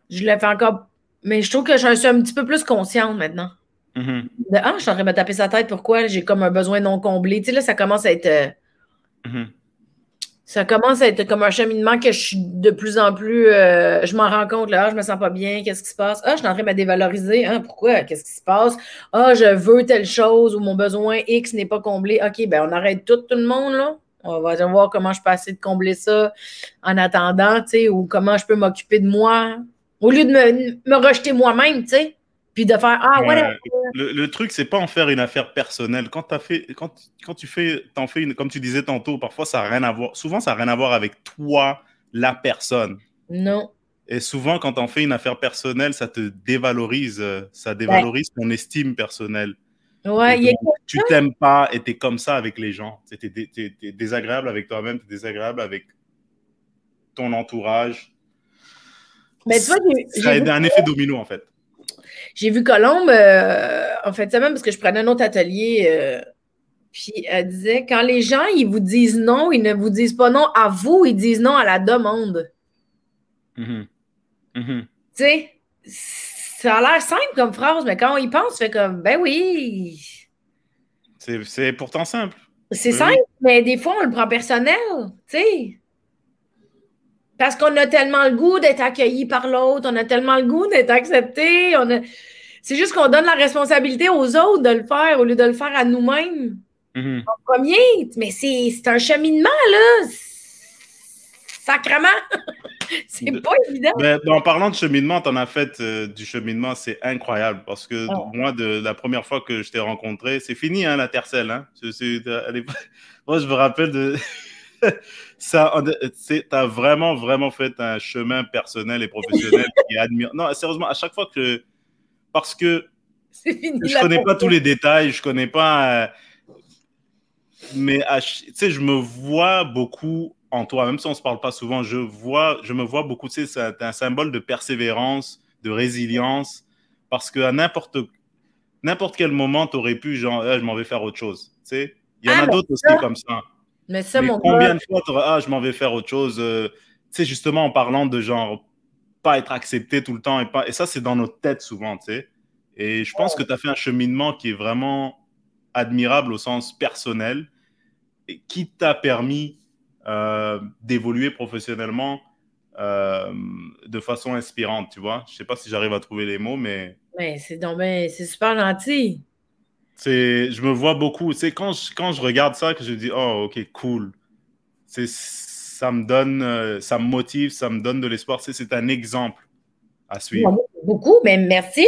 je le fais encore. Mais je trouve que je suis un petit peu plus consciente maintenant. Mm-hmm. ah, je suis en train de me taper sa tête. Pourquoi? J'ai comme un besoin non comblé. Tu sais, là, ça commence à être. Mm-hmm ça commence à être comme un cheminement que je suis de plus en plus. Euh, je m'en rends compte, là, ah, je me sens pas bien, qu'est-ce qui se passe? Ah, je suis en train de me dévaloriser. Hein, pourquoi? Qu'est-ce qui se passe? Ah, je veux telle chose ou mon besoin X n'est pas comblé. OK, ben on arrête tout, tout le monde, là. On va voir comment je peux essayer de combler ça en attendant, tu sais, ou comment je peux m'occuper de moi. Au lieu de me, rejeter moi-même, tu sais, puis de faire Ah, ouais. Le, truc, c'est pas en faire une affaire personnelle. Quand, as fait, quand, quand tu fais, t'en fais une, comme tu disais tantôt, parfois ça n'a rien à voir. Souvent, ça n'a rien à voir avec toi, la personne. Non. Et souvent, quand on fait une affaire personnelle, ça te dévalorise, euh, ça dévalorise ton estime personnelle. Ouais, y a tu t'aimes pas et tu es comme ça avec les gens. Tu es, désagréable avec toi-même, tu es désagréable avec ton entourage. Mais toi, ça a un effet domino, en fait. J'ai vu Colombe, euh, en fait, ça même parce que je prenais un autre atelier. Euh, puis elle disait quand les gens ils vous disent non, ils ne vous disent pas non à vous, ils disent non à la demande. Mm-hmm. Mm-hmm. Tu sais, ça a l'air simple comme phrase, mais quand on y pense, fait comme, ben oui. C'est pourtant simple. C'est simple, mais des fois, on le prend personnel, tu sais. Parce qu'on a tellement le goût d'être accueilli par l'autre, on a tellement le goût d'être accepté. On a... C'est juste qu'on donne la responsabilité aux autres de le faire au lieu de le faire à nous-mêmes. En premier, mais c'est un cheminement, là. Sacrement! c'est pas évident. Mais, en parlant de cheminement, tu en as fait euh, du cheminement, c'est incroyable parce que oh. moi, de la première fois que je t'ai rencontré, c'est fini hein, la tercelle. Hein? moi, je me rappelle de. ça, tu as vraiment, vraiment fait un chemin personnel et professionnel qui admire. Non, sérieusement, à chaque fois que. Parce que. Fini je connais pas tous les détails, je connais pas. Euh, mais tu sais, je me vois beaucoup en toi, même si on ne se parle pas souvent, je, vois, je me vois beaucoup, tu sais, c'est un symbole de persévérance, de résilience, parce qu'à n'importe n'importe quel moment, tu aurais pu, genre, ah, je m'en vais faire autre chose. Tu sais, il y en a ah, d'autres aussi comme ça. Mais ça, mon combien de fois tu ah, je m'en vais faire autre chose, euh, tu sais, justement en parlant de genre, pas être accepté tout le temps, et, pas, et ça, c'est dans notre tête souvent, tu sais. Et je pense que tu as fait un cheminement qui est vraiment admirable au sens personnel, et qui t'a permis euh, d'évoluer professionnellement euh, de façon inspirante, tu vois. Je sais pas si j'arrive à trouver les mots, mais. Mais c'est c'est super gentil. C'est, je me vois beaucoup. C'est quand je, quand je regarde ça que je dis, oh, ok, cool. C'est, ça me donne, euh, ça me motive, ça me donne de l'espoir. C'est, c'est un exemple à suivre. Beaucoup, mais merci.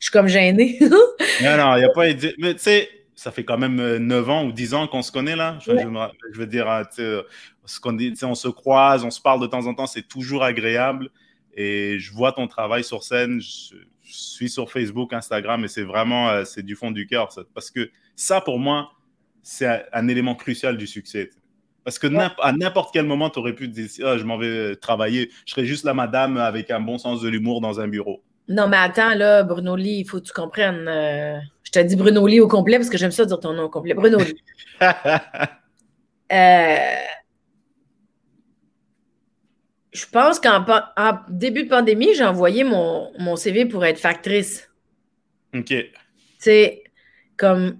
Je suis comme gênée. non, non, il n'y a pas. Mais tu sais, ça fait quand même 9 ans ou 10 ans qu'on se connaît là. Je, veux dire, ce qu'on dit, on se croise, on se parle de temps en temps, c'est toujours agréable. Et je vois ton travail sur scène, je, suis sur Facebook, Instagram, et c'est vraiment, euh, c'est du fond du cœur. Parce que ça, pour moi, c'est un, élément crucial du succès. Parce que à n'importe quel moment, tu aurais pu te dire, ah, je m'en vais travailler, je serais juste la madame avec un bon sens de l'humour dans un bureau. Non, mais attends, là, Bruno Lee, il faut que tu comprennes. Euh, je te dis Bruno Lee au complet parce que j'aime ça dire ton nom au complet. Bruno Lee. euh, je pense qu'en début de pandémie, j'ai envoyé mon, mon, CV pour être factrice. OK. C'est comme,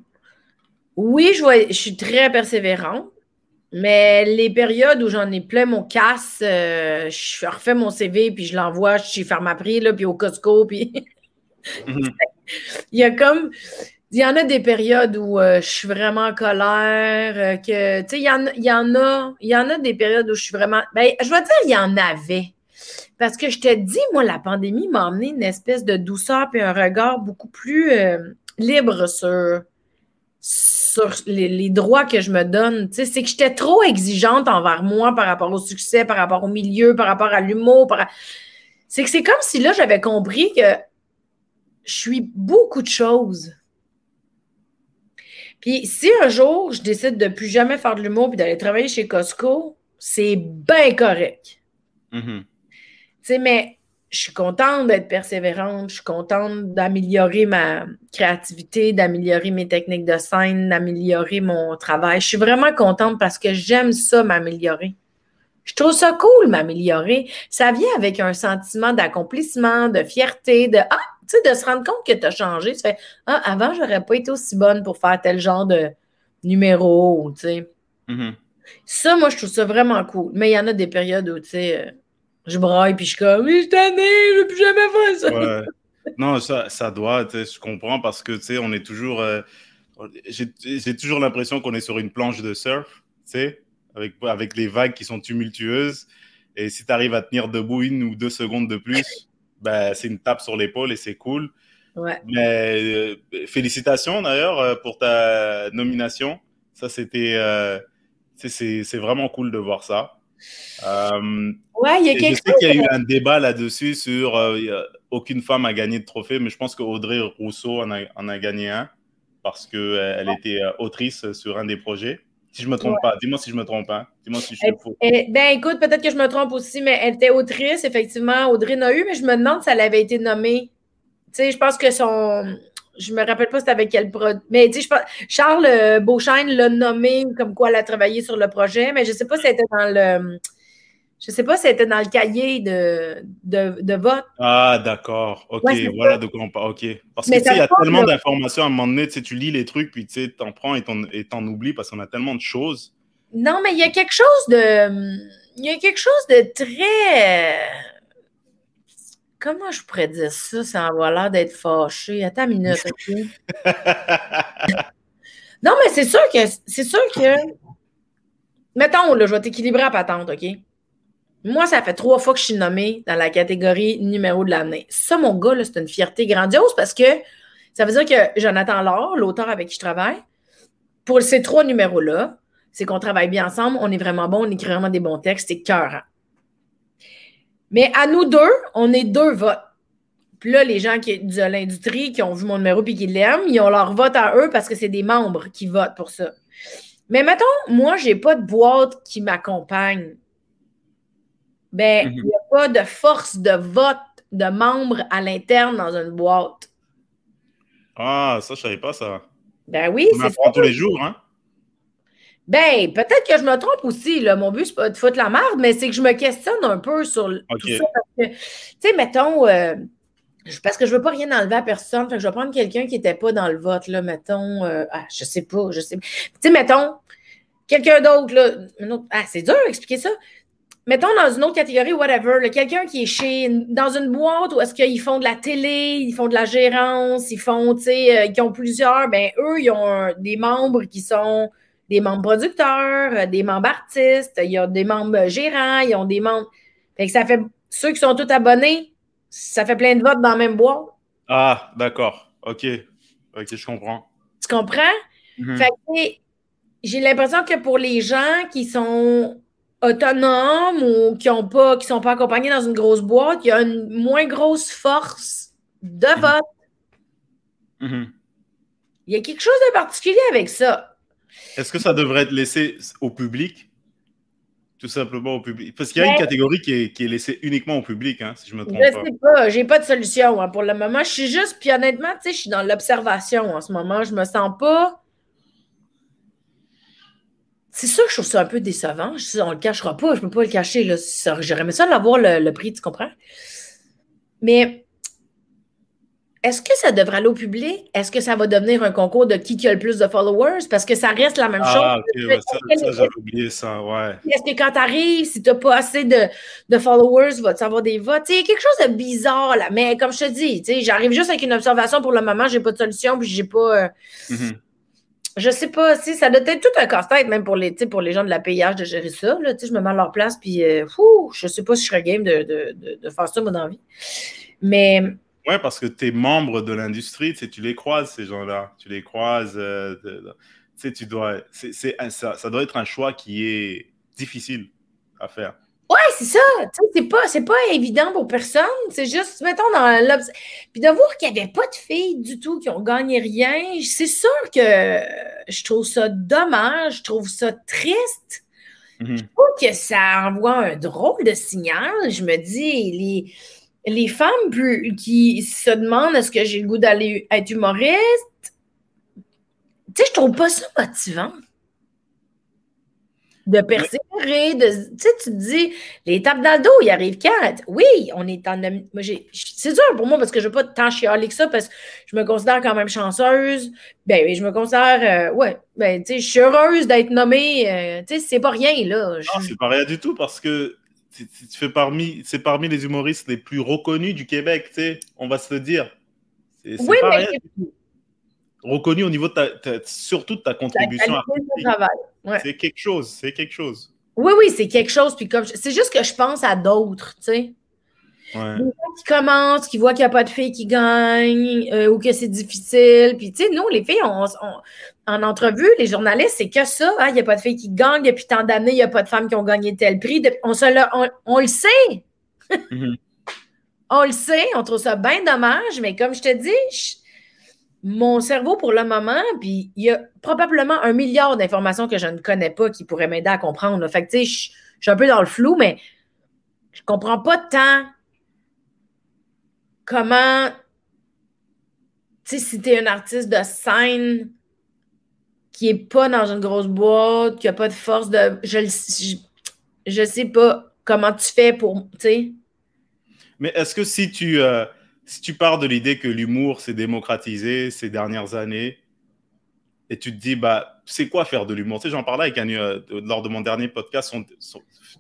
oui, je, je, suis très persévérante, mais les périodes où j'en ai plein mon casse, euh, je refais mon CV, puis je l'envoie chez Pharmaprix, là, puis au Costco, puis... Mhm. Il y a comme il y en a des périodes où euh, je suis vraiment en colère, euh, que, tu sais, il y en, y, en a, y en a des périodes où je suis vraiment, ben, je vais dire, il y en avait. Parce que je te dis, moi, la pandémie m'a amené une espèce de douceur et un regard beaucoup plus euh, libre sur, sur les, droits que je me donne. C'est que j'étais trop exigeante envers moi par rapport au succès, par rapport au milieu, par rapport à l'humour. C'est que c'est comme si là, j'avais compris que je suis beaucoup de choses puis si un jour, je décide de plus jamais faire de l'humour puis d'aller travailler chez Costco, c'est bien correct. Mm-hmm. Tu sais, mais je suis contente d'être persévérante, je suis contente d'améliorer ma créativité, d'améliorer mes techniques de scène, d'améliorer mon travail. Je suis vraiment contente parce que j'aime ça m'améliorer. Je trouve ça cool m'améliorer. Ça vient avec un sentiment d'accomplissement, de fierté, de Ah, tu sais, de se rendre compte que tu as changé. Tu fais Ah, avant, j'aurais pas été aussi bonne pour faire tel genre de numéro, tu sais. Mm-hmm. Ça, moi, je trouve ça vraiment cool. Mais il y en a des périodes où, tu sais, euh, je braille puis je suis comme, mais je t'en ai, je veux plus jamais faire ça. Ouais. Non, ça, ça doit, tu sais, je comprends parce que, tu sais, on est toujours. Euh, j'ai toujours l'impression qu'on est sur une planche de surf, tu sais. avec, avec les vagues qui sont tumultueuses. Et si tu arrives à tenir debout une ou deux secondes de plus, ben, c'est une tape sur l'épaule et c'est cool. Ouais. Mais euh, félicitations d'ailleurs euh, pour ta nomination. Ça, c'était. Euh, c'est vraiment cool de voir ça. ouais, il y a quelque Je sais qu'il y a eu un débat là-dessus sur aucune femme a gagné de trophée, mais je pense qu'Audrey Rousseau en a, en a, gagné un parce qu'elle était autrice sur un des projets. Si je me trompe pas, dis-moi si je me trompe pas. Hein. Dis-moi si je suis faux. Ben écoute, peut-être que je me trompe aussi, mais elle était autrice, effectivement. Audrey n'a eu, mais je me demande si elle avait été nommée. Tu sais, je pense que son. Je me rappelle pas c'était avec quel produit. Mais tu sais, Charles euh, Beauchesne l'a nommé comme quoi elle a travaillé sur le projet, mais je sais pas si c'était dans le. Je sais pas si c'était dans le cahier de, de, de vote. Ah, d'accord. OK, voilà de quoi on parle. OK. Parce que, tu sais, il y a tellement d'informations à un moment donné, tu lis les trucs, puis tu t'en prends et t'en oublies parce qu'on a tellement de choses. Non, mais il y a quelque chose de... Il y a quelque chose de très... Comment je pourrais dire ça sans avoir l'air d'être fâché? Attends une minute, OK? non, mais c'est sûr que... C'est sûr que... Mettons, là, je vais t'équilibrer à patente, OK? Moi, ça fait trois fois que je suis nommée dans la catégorie numéro de l'année. Ça, mon gars, c'est une fierté grandiose parce que ça veut dire que Jonathan Laure, l'auteur avec qui je travaille, pour ces trois numéros-là, c'est qu'on travaille bien ensemble, on est vraiment bon, on écrit vraiment des bons textes, c'est cœur. Mais à nous deux, on est deux votes. Puis là, les gens qui, de l'industrie qui ont vu mon numéro et qui l'aiment, ils ont leur vote à eux parce que c'est des membres qui votent pour ça. Mais mettons, moi, j'ai pas de boîte qui m'accompagne ben, mhm. il n'y a pas de force de vote de membres à l'interne dans une boîte. Ah, ça, je ne savais pas ça. Ben oui, c'est ça. tous les jours, hein? Ben, peut-être que je me trompe aussi. Là. Mon but, c'est pas de foutre la merde, mais c'est que je me questionne un peu sur tout ça. tu sais, mettons, euh, parce que je veux pas rien enlever à personne. Fait que je vais prendre quelqu'un qui n'était pas dans le vote, là, mettons. Euh, ah, je sais pas, je sais. Tu sais, mettons, quelqu'un d'autre, là. Ah, c'est dur d'expliquer ça mettons dans une autre catégorie, whatever, quelqu'un qui est chez, dans une boîte où est-ce qu'ils font de la télé, ils font de la gérance, ils font, tu sais, euh, qui ont plusieurs, ben eux, ils ont des membres qui sont des membres producteurs, euh, des membres artistes, il y a des membres gérants, ils ont des membres. Fait que ça fait, ceux qui sont tous abonnés, ça fait plein de votes dans la même boîte. Ah, d'accord. OK. OK, je comprends. Tu comprends? Mhm. Fait que j'ai l'impression que pour les gens qui sont autonomes ou qui ont pas, qui sont pas accompagnés dans une grosse boîte, il y a une moins grosse force de mhm. vote. Mhm. Il y a quelque chose de particulier avec ça. Est-ce que ça devrait être laissé au public? Tout simplement au public. Parce qu'il y a une catégorie qui est, qui est, laissée uniquement au public, hein, si je me trompe je pas. sais pas, j'ai pas de solution hein, pour le moment. Je suis juste, puis honnêtement, tu sais, je suis dans l'observation en ce moment. Je me sens pas c'est ça que je trouve ça un peu décevant. on ne le cachera pas, je ne peux pas le cacher. J'aurais aimé ça d'avoir le, le, prix, tu comprends? Mais est-ce que ça devrait aller au public? Est-ce que ça va devenir un concours de qui a le plus de followers? Parce que ça reste la même ah, chose. Ok, ça, j'avais oublié ça, ouais. Est-ce que quand tu arrives, si tu n'as pas assez de, de followers, vas-tu avoir des votes? Il y a quelque chose de bizarre là. Mais comme je te dis, j'arrive juste avec une observation pour le moment, j'ai pas de solution, puis j'ai pas. Euh, mm-hmm je sais pas, si ça doit être tout un casse-tête, même pour les, pour les gens de la payage de gérer ça. Là, je me mets à leur place, puis euh, je sais pas si je serais game de, de, de, faire ça, moi, dans la vie. Mais. Ouais, parce que tu es membre de l'industrie, tu les croises, ces gens-là. Tu les croises. Euh, tu dois. ça doit être un choix qui est difficile à faire. Ouais, c'est ça. C'est pas, pas évident pour personne. C'est juste, mettons, dans l'obs. Puis de voir qu'il n'y avait pas de filles du tout qui ont gagné rien, c'est sûr que je trouve ça dommage, je trouve ça triste. Mm-hmm. Je trouve que ça envoie un drôle de signal. Je me dis, les, les femmes qui se demandent est-ce que j'ai le goût d'aller être humoriste, tu sais, je trouve pas ça motivant de persévérer, de, tu sais, tu te dis, les tapes dans le dos, ils arrivent quand? Oui, on est en... C'est dur pour moi parce que je ne veux pas tant chialer que ça parce que je me considère quand même chanceuse. Ben, je me considère, euh, ouais, ben, tu sais, je suis heureuse d'être nommée. Euh, tu sais, c'est pas rien, là. Non, c'est pas rien du tout parce que tu, fais parmi, c'est parmi les humoristes les plus reconnus du Québec, tu sais, on va se le dire. Oui, mais reconnu au niveau de ta, surtout de ta contribution. travail. C'est quelque chose, c'est quelque chose. Oui, oui, c'est quelque chose. Puis comme c'est juste que je pense à d'autres, tu sais. Ouais. gens qui commencent, qui voient qu'il n'y a pas de filles qui gagnent euh, ou que c'est difficile. Puis, tu sais, nous, les filles, on, en entrevue, les journalistes, c'est que ça. Hein, il n'y a pas de filles qui gagnent. Depuis tant d'années, il n'y a pas de femmes qui ont gagné tel prix. On, se le, on, le sait. Mm-hmm. on le sait. On trouve ça bien dommage. Mais comme je te dis, mon cerveau, pour le moment, puis il y a probablement un milliard d'informations que je ne connais pas qui pourraient m'aider à comprendre. Fait que, tu sais, je suis un peu dans le flou, mais je comprends pas tant comment, tu sais, si tu es un artiste de scène qui est pas dans une grosse boîte, qui a pas de force de. Je, je, sais pas comment tu fais pour. Tu. Mais est-ce que si tu, euh, si tu pars de l'idée que l'humour s'est démocratisé ces dernières années, et tu te dis, bah, c'est quoi faire de l'humour? Tu sais, j'en parlais avec un, euh, lors de mon dernier podcast.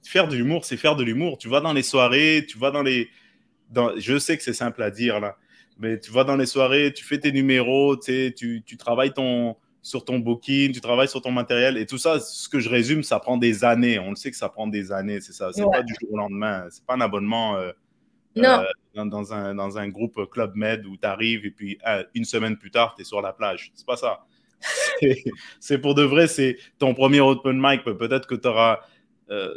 faire de l'humour, c'est faire de l'humour. Tu vas dans les soirées, tu vas dans les, je sais que c'est simple à dire là, mais tu vas dans les soirées, tu fais tes numéros, tu, tu travailles ton, sur ton booking, tu travailles sur ton matériel et tout ça, ce que je résume, ça prend des années. On le sait que ça prend des années, c'est ça. C'est pas du jour au lendemain. C'est pas un abonnement euh, euh, dans, un, dans un groupe Club Med où tu arrives et puis euh, une semaine plus tard, tu es sur la plage. C'est pas ça. C'est pour de vrai, c'est ton premier open mic. Peut-être que tu auras euh,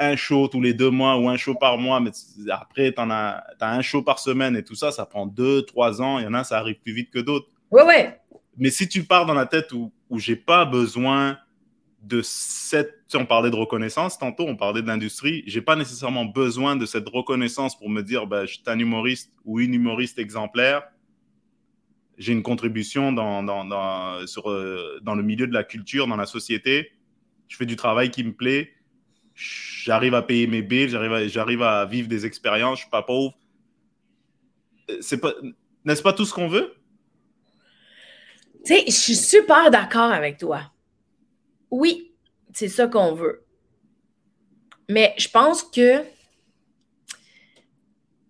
un show tous les deux mois ou un show par mois, mais après, tu as, as, un show par semaine et tout ça, ça prend deux, trois ans. Il y en a, ça arrive plus vite que d'autres. Ouais, ouais. Mais si tu pars dans la tête où, où j'ai pas besoin de cette. on parlait de reconnaissance tantôt, on parlait de l'industrie. J'ai pas nécessairement besoin de cette reconnaissance pour me dire, ben, je suis un humoriste ou une humoriste exemplaire. J'ai une contribution dans, dans, dans, sur, euh, dans le milieu de la culture, dans la société. Je fais du travail qui me plaît j'arrive à payer mes billes, j'arrive à, à vivre des expériences, je suis pas pauvre. Euh, c'est pas, n'est-ce pas tout ce qu'on veut? Tu sais, je suis super d'accord avec toi. Oui, c'est ça qu'on veut. Mais je pense que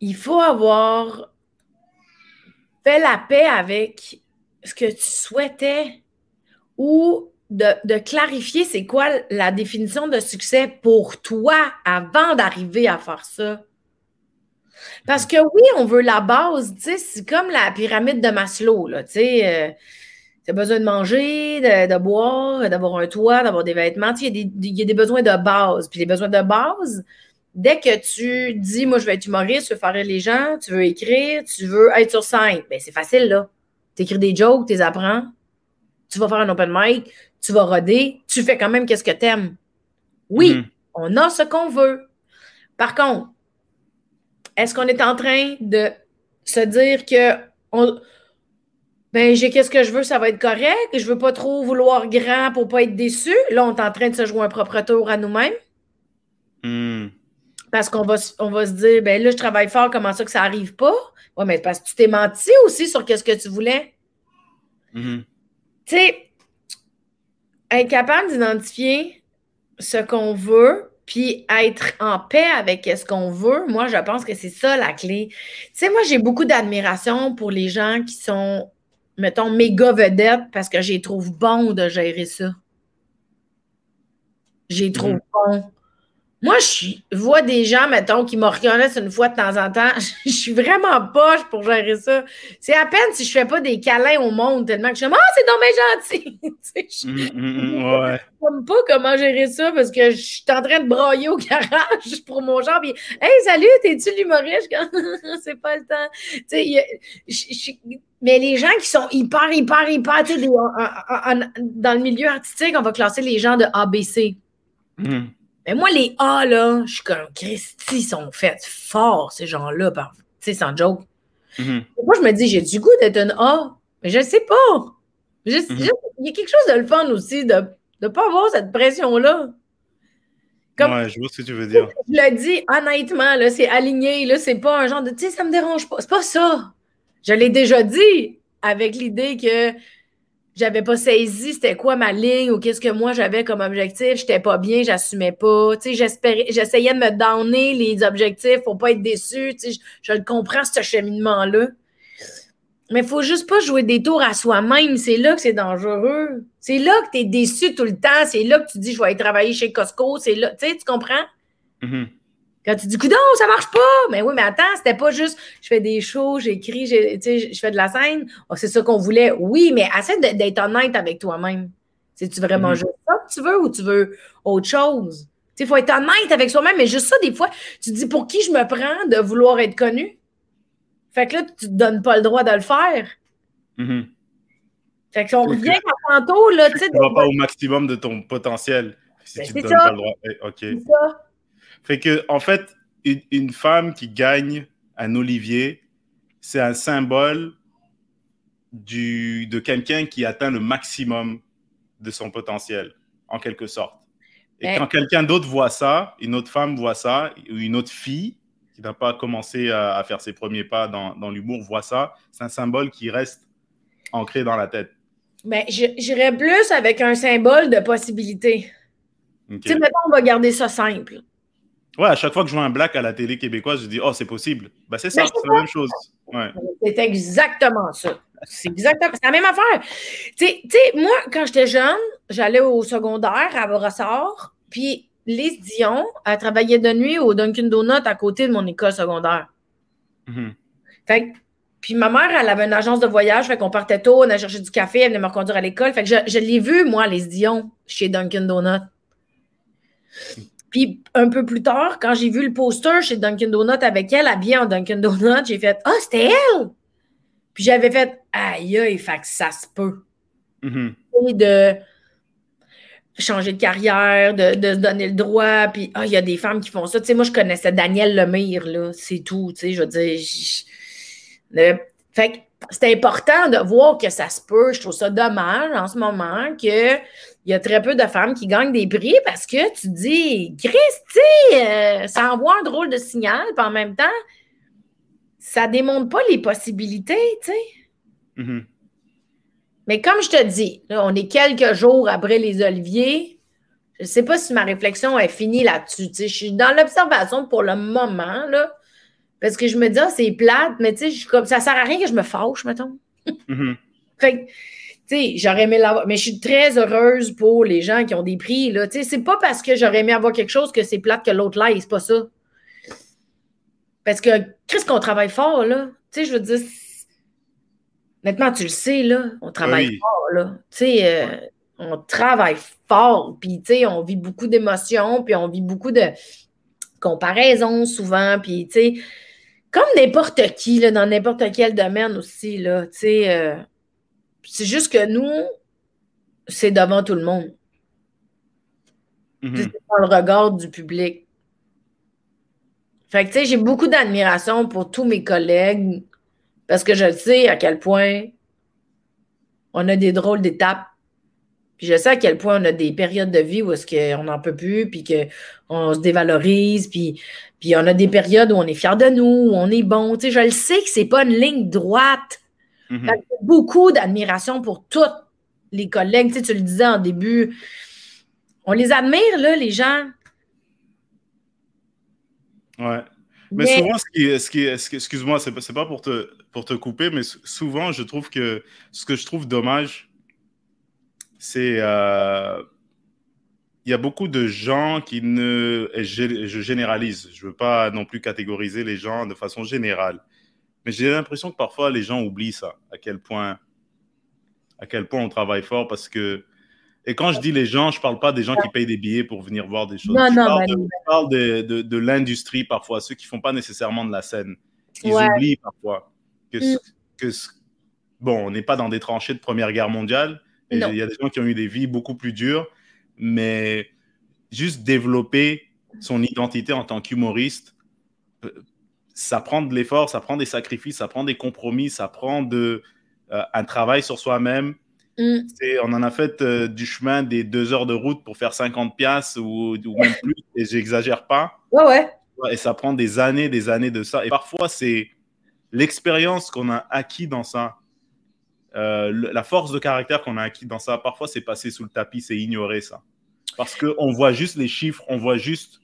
il faut avoir fait la paix avec ce que tu souhaitais ou de, clarifier c'est quoi la définition de succès pour toi avant d'arriver à faire ça. Parce que oui, on veut la base, tu sais, c'est comme la pyramide de Maslow, là, tu sais. Euh, tu as besoin de manger, de, boire, d'avoir un toit, d'avoir des vêtements. Il y, y, a des besoins de base. Puis les besoins de base, dès que tu dis, moi, je vais être humoriste, je veux faire rire les gens, tu veux écrire, tu veux être sur scène, bien, c'est facile, là. Tu écris des jokes, tu les apprends. Tu vas faire un open mic, tu vas roder, tu fais quand même qu'est-ce que tu aimes. Oui, mhm. on a ce qu'on veut. Par contre, est-ce qu'on est en train de se dire que on, ben, j'ai qu'est-ce que je veux, ça va être correct, je veux pas trop vouloir grand pour pas être déçu. Là, on est en train de se jouer un propre tour à nous-mêmes. Hmm. Parce qu'on va, on va se dire, ben là, je travaille fort, comment ça que ça arrive pas? Oui, mais parce que tu t'es menti aussi sur qu'est-ce que tu voulais. Mhm. Tu sais, être capable d'identifier ce qu'on veut, puis être en paix avec ce qu'on veut, moi, je pense que c'est ça la clé. Tu sais, moi, j'ai beaucoup d'admiration pour les gens qui sont, mettons, méga vedettes parce que j'ai trouve bon de gérer ça. J'ai trouve mm. bon. Moi, je vois des gens, mettons, qui me reconnaissent une fois de temps en temps. je suis vraiment poche pour gérer ça. C'est à peine si je fais pas des câlins au monde tellement que je suis Ah, c'est dommage gentil! je mm, mm, mm, ouais. sais pas comment gérer ça parce que je suis en train de brailler au garage pour mon genre. Puis, hey, salut, t'es-tu l'humoriste? c'est pas le temps. Tu sais, mais les gens qui sont hyper, hyper, hyper, tu sais, dans le milieu artistique, on va classer les gens de ABC. Mais moi, les A, là, je suis comme, Christy, ils sont faits forts, ces gens-là, tu sais, sans joke. Mm-hmm. Moi, je me dis, j'ai du goût d'être un A, mais je ne sais pas. Mm-hmm. il y a quelque chose de le fun aussi de ne pas avoir cette pression-là. ouais, je vois ce que tu veux dire. Je le dis honnêtement, là, c'est aligné, là, c'est pas un genre de, tu sais, ça me dérange pas. C'est pas ça. Je l'ai déjà dit avec l'idée que j'avais pas saisi c'était quoi ma ligne ou qu'est-ce que moi j'avais comme objectif, j'étais pas bien, j'assumais pas, j'essayais de me donner les objectifs pour pas être déçu, sais, je, le comprends ce cheminement-là. Mais il faut juste pas jouer des tours à soi-même. C'est là que c'est dangereux. C'est là que tu es déçu tout le temps. C'est là que tu dis, je vais aller travailler chez Costco. C'est là, tu sais, tu comprends? Quand tu dis, coudon, ça marche pas. Mais oui, mais attends, c'était pas juste, je fais des shows, j'écris, je fais de la scène. Oh, c'est ça qu'on voulait. Oui, mais essaie d'être honnête avec toi-même. C'est-tu vraiment mm-hmm. juste ça que tu veux ou tu veux autre chose? Il faut être honnête avec soi-même, mais juste ça, des fois, tu te dis pour qui je me prends de vouloir être connu? Fait que là, tu te donnes pas le droit de le faire. Mm-hmm. Fait qu'on revient à tantôt, là, tu sais. Tu vas pas au maximum de ton potentiel si ben, tu te donnes pas le droit. Eh, OK. C'est ça. Fait que, en fait, une, femme qui gagne un Olivier, c'est un symbole du, de quelqu'un qui atteint le maximum de son potentiel, en quelque sorte. Et ben quand quelqu'un d'autre voit ça, une autre femme voit ça, ou une autre fille, qui n'a pas commencé à, faire ses premiers pas dans, dans l'humour voit ça, c'est un symbole qui reste ancré dans la tête. Ben, j'irais plus avec un symbole de possibilité. Tu sais, maintenant, on va garder ça simple. Ouais, à chaque fois que je vois un black à la télé québécoise, je dis, oh, c'est possible. Ben, c'est ça, ben, c'est la même chose. Ouais. C'est exactement ça. C'est exactement c'est la même affaire. Tu sais, moi, quand j'étais jeune, j'allais au secondaire à Brossard, puis Lise Dion, elle travaillait de nuit au Dunkin' Donut à côté de mon école secondaire. Mm-hmm. Fait puis ma mère, elle avait une agence de voyage, fait qu'on partait tôt, on a cherché du café, elle venait me reconduire à l'école. Fait que je, je l'ai vu, moi, Lise Dion, chez Dunkin' Donut. Puis un peu plus tard, quand j'ai vu le poster chez Dunkin' Donut avec elle, habillée en Dunkin' Donut, j'ai fait Ah, c'était elle! Puis j'avais fait Aïe, aïe, fait que ça se peut. Mm-hmm. Et de changer de carrière, de, de, se donner le droit. Puis, ah, il y a des femmes qui font ça. Tu sais, moi, je connaissais Daniel Lemire, là, c'est tout. Tu sais, je veux dire. fait que c'est important de voir que ça se peut. Je trouve ça dommage en ce moment qu'il y a très peu de femmes qui gagnent des prix parce que tu dis, Christy, euh, ça envoie un drôle de signal, puis en même temps, ça démontre pas les possibilités, tu sais. Mm-hmm. Mais comme je te dis, on est quelques jours après les Oliviers. Je ne sais pas si ma réflexion est finie là-dessus. Je suis dans l'observation pour le moment, là, parce que je me dis, ah, c'est plate, mais ça ne sert à rien que je me fâche, mettons. Mm-hmm. fait sais, j'aurais aimé l'avoir. Mais je suis très heureuse pour les gens qui ont des prix. Là. Tu sais, c'est pas parce que j'aurais aimé avoir quelque chose que c'est plate que l'autre là, c'est pas ça. Parce que, qu'est-ce qu'on travaille fort, là? Tu sais, je veux dire, Honnêtement, tu le sais, là, on travaille fort, là. Tu sais, euh, on travaille fort, puis, tu sais, on vit beaucoup d'émotions, puis on vit beaucoup de comparaisons souvent, puis, tu sais, comme n'importe qui, là, dans n'importe quel domaine aussi, là, tu sais, euh, c'est juste que nous, c'est devant tout le monde. Mm-hmm. C'est dans le regard du public. Fait que, tu sais, j'ai beaucoup d'admiration pour tous mes collègues, parce que je sais à quel point on a des drôles d'étapes. Puis je sais à quel point on a des périodes de vie où est-ce qu'on n'en peut plus, puis qu'on se dévalorise, puis, puis on a des périodes où on est fier de nous, où on est bon. Tu sais, je le sais que c'est pas une ligne droite. Mm-hmm. beaucoup d'admiration pour tous les collègues. Tu, sais, tu le disais en début. On les admire, là, les gens. Ouais. Mais, souvent, ce qui, ce qui, ce excuse-moi, c'est pas, pas pour te, pour te couper, mais souvent, je trouve que ce que je trouve dommage, c'est euh, il y a beaucoup de gens qui ne, je, je généralise, je veux pas non plus catégoriser les gens de façon générale, mais j'ai l'impression que parfois les gens oublient ça, à quel point, à quel point on travaille fort, parce que et quand je dis les gens, je ne parle pas des gens qui payent des billets pour venir voir des choses. je, parle de, de, de, l'industrie parfois, ceux qui ne font pas nécessairement de la scène. Ils oublient parfois que, mm. que bon, on n'est pas dans des tranchées de Première Guerre mondiale. Il y a des gens qui ont eu des vies beaucoup plus dures, mais juste développer son identité en tant qu'humoriste, ça prend de l'effort, ça prend des sacrifices, ça prend des compromis, ça prend de, euh, un travail sur soi-même Mm. On en a fait euh, du chemin des deux heures de route pour faire 50 piastres ou, même plus, et j'exagère pas. Ouais, ouais. Et ça prend des années, des années de ça. Et parfois, c'est l'expérience qu'on a acquis dans ça, euh, la force de caractère qu'on a acquis dans ça. Parfois, c'est passé sous le tapis, c'est ignoré ça. Parce qu'on voit juste les chiffres, on voit juste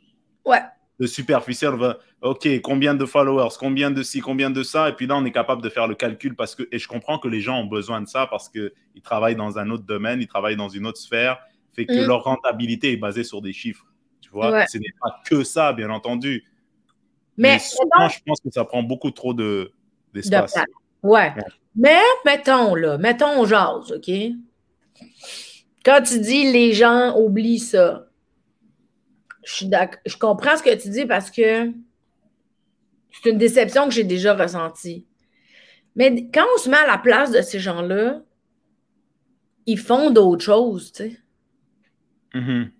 ouais. De superficiel. On va, OK, combien de followers, combien de ci, combien de ça. Et puis là, on est capable de faire le calcul parce que, et je comprends que les gens ont besoin de ça parce qu'ils travaillent dans un autre domaine, ils travaillent dans une autre sphère, fait que mm. leur rentabilité est basée sur des chiffres. Tu vois, ce n'est pas que ça, bien entendu. Mais, souvent, je pense que ça prend beaucoup trop d'espace. De, ouais. Mais mettons, là, mettons, on jase, OK? Quand tu dis les gens oublient ça, je, je comprends ce que tu dis parce que c'est une déception que j'ai déjà ressentie. Mais quand on se met à la place de ces gens-là, ils font d'autres choses, tu sais. Mm-hmm.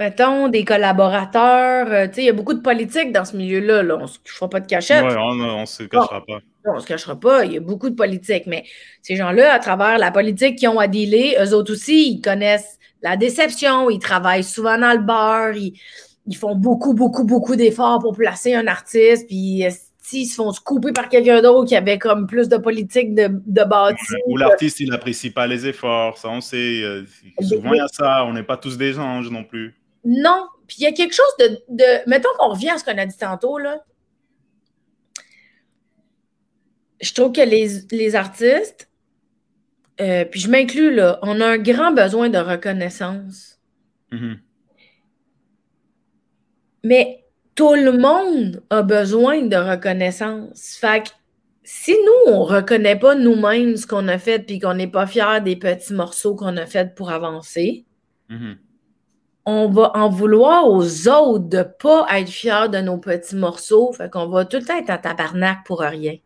Mettons, des collaborateurs, euh, tu sais, il y a beaucoup de politique dans ce milieu-là. Là. On ne se fera pas de cachette. Oui, on ne se cachera pas. on ne se cachera pas. Il y a beaucoup de politique. Mais ces gens-là, à travers la politique qu'ils ont à dealer, eux autres aussi, ils connaissent la déception. Ils travaillent souvent dans le bar. Ils, font beaucoup, beaucoup, beaucoup d'efforts pour placer un artiste. Puis s'ils se font se couper par quelqu'un d'autre qui avait comme plus de politique de, de bâti. Ou l'artiste, il n'apprécie pas les efforts. Ça, on sait. Euh, souvent, il y a ça. On n'est pas tous des anges non plus. Non. Puis il y a quelque chose de. de... Mettons qu'on revient à ce qu'on a dit tantôt, là. Je trouve que les, artistes, euh, puis je m'inclus là, on a un grand besoin de reconnaissance. Mm-hmm. Mais tout le monde a besoin de reconnaissance. Fait que si nous, on ne reconnaît pas nous-mêmes ce qu'on a fait puis qu'on n'est pas fiers des petits morceaux qu'on a fait pour avancer, mm-hmm on va en vouloir aux autres de ne pas être fiers de nos petits morceaux. Fait qu'on va tout le temps être en tabarnak pour rien.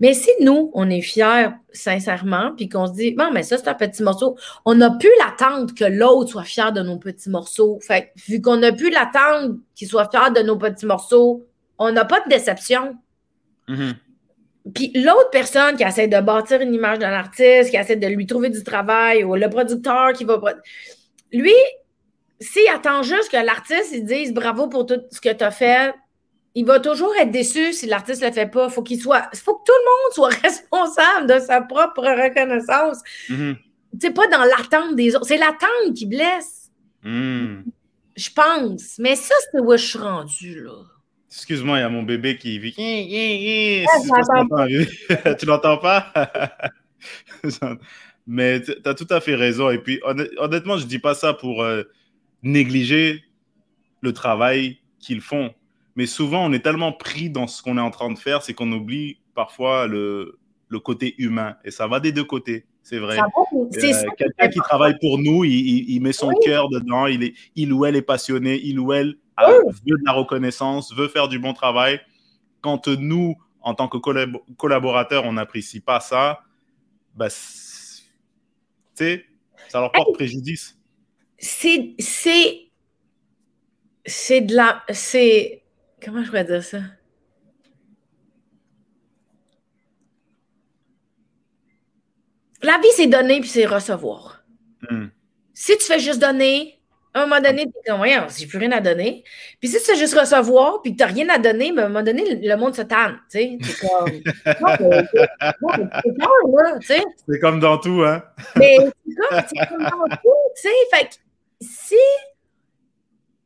Mais si nous, on est fiers sincèrement, puis qu'on se dit, bon, mais ça, c'est un petit morceau, on n'a plus l'attente que l'autre soit fier de nos petits morceaux. Fait vu qu'on n'a plus l'attente qu'il soit fier de nos petits morceaux, on n'a pas de déception. Mm-hmm. Puis l'autre personne qui essaie de bâtir une image d'un artiste, qui essaie de lui trouver du travail, ou le producteur qui va. Lui, s'il attend juste que l'artiste dise bravo pour tout ce que tu as fait, il va toujours être déçu si l'artiste ne le fait pas. Faut qu'il soit, faut que tout le monde soit responsable de sa propre reconnaissance. Mm pas dans l'attente des autres. C'est l'attente qui blesse. Mm. Je pense. Mais ça, c'est où je suis rendue, là. Excuse-moi, il y a mon bébé qui vit. tu l'entends pas? Mais tu as tout à fait raison. Et puis, honnêtement, je ne dis pas ça pour. Euh, négliger le travail qu'ils font. Mais souvent, on est tellement pris dans ce qu'on est en train de faire, c'est qu'on oublie parfois le, le, côté humain. Et ça va des deux côtés, c'est vrai. Euh, quelqu'un qui travaille pour nous, il, il, met son cœur dedans, il, est, il ou elle est passionné, il ou elle veut de la reconnaissance, veut faire du bon travail. Quand nous, en tant que collaborateurs, on n'apprécie pas ça, bah, ça leur porte préjudice c'est. C'est. C'est de la. C'est. Comment je pourrais dire ça? La vie, c'est donner puis c'est recevoir. Hmm. Si tu fais juste donner, à un moment donné, tu es comme, ouais, j'ai plus rien à donner. Puis si tu fais juste recevoir puis que tu n'as rien à donner, ben, à un moment donné, le monde se tanne. C'est comme. c'est comme dans tout, hein? Mais c'est comme, comme dans tout, tu sais. Fait que si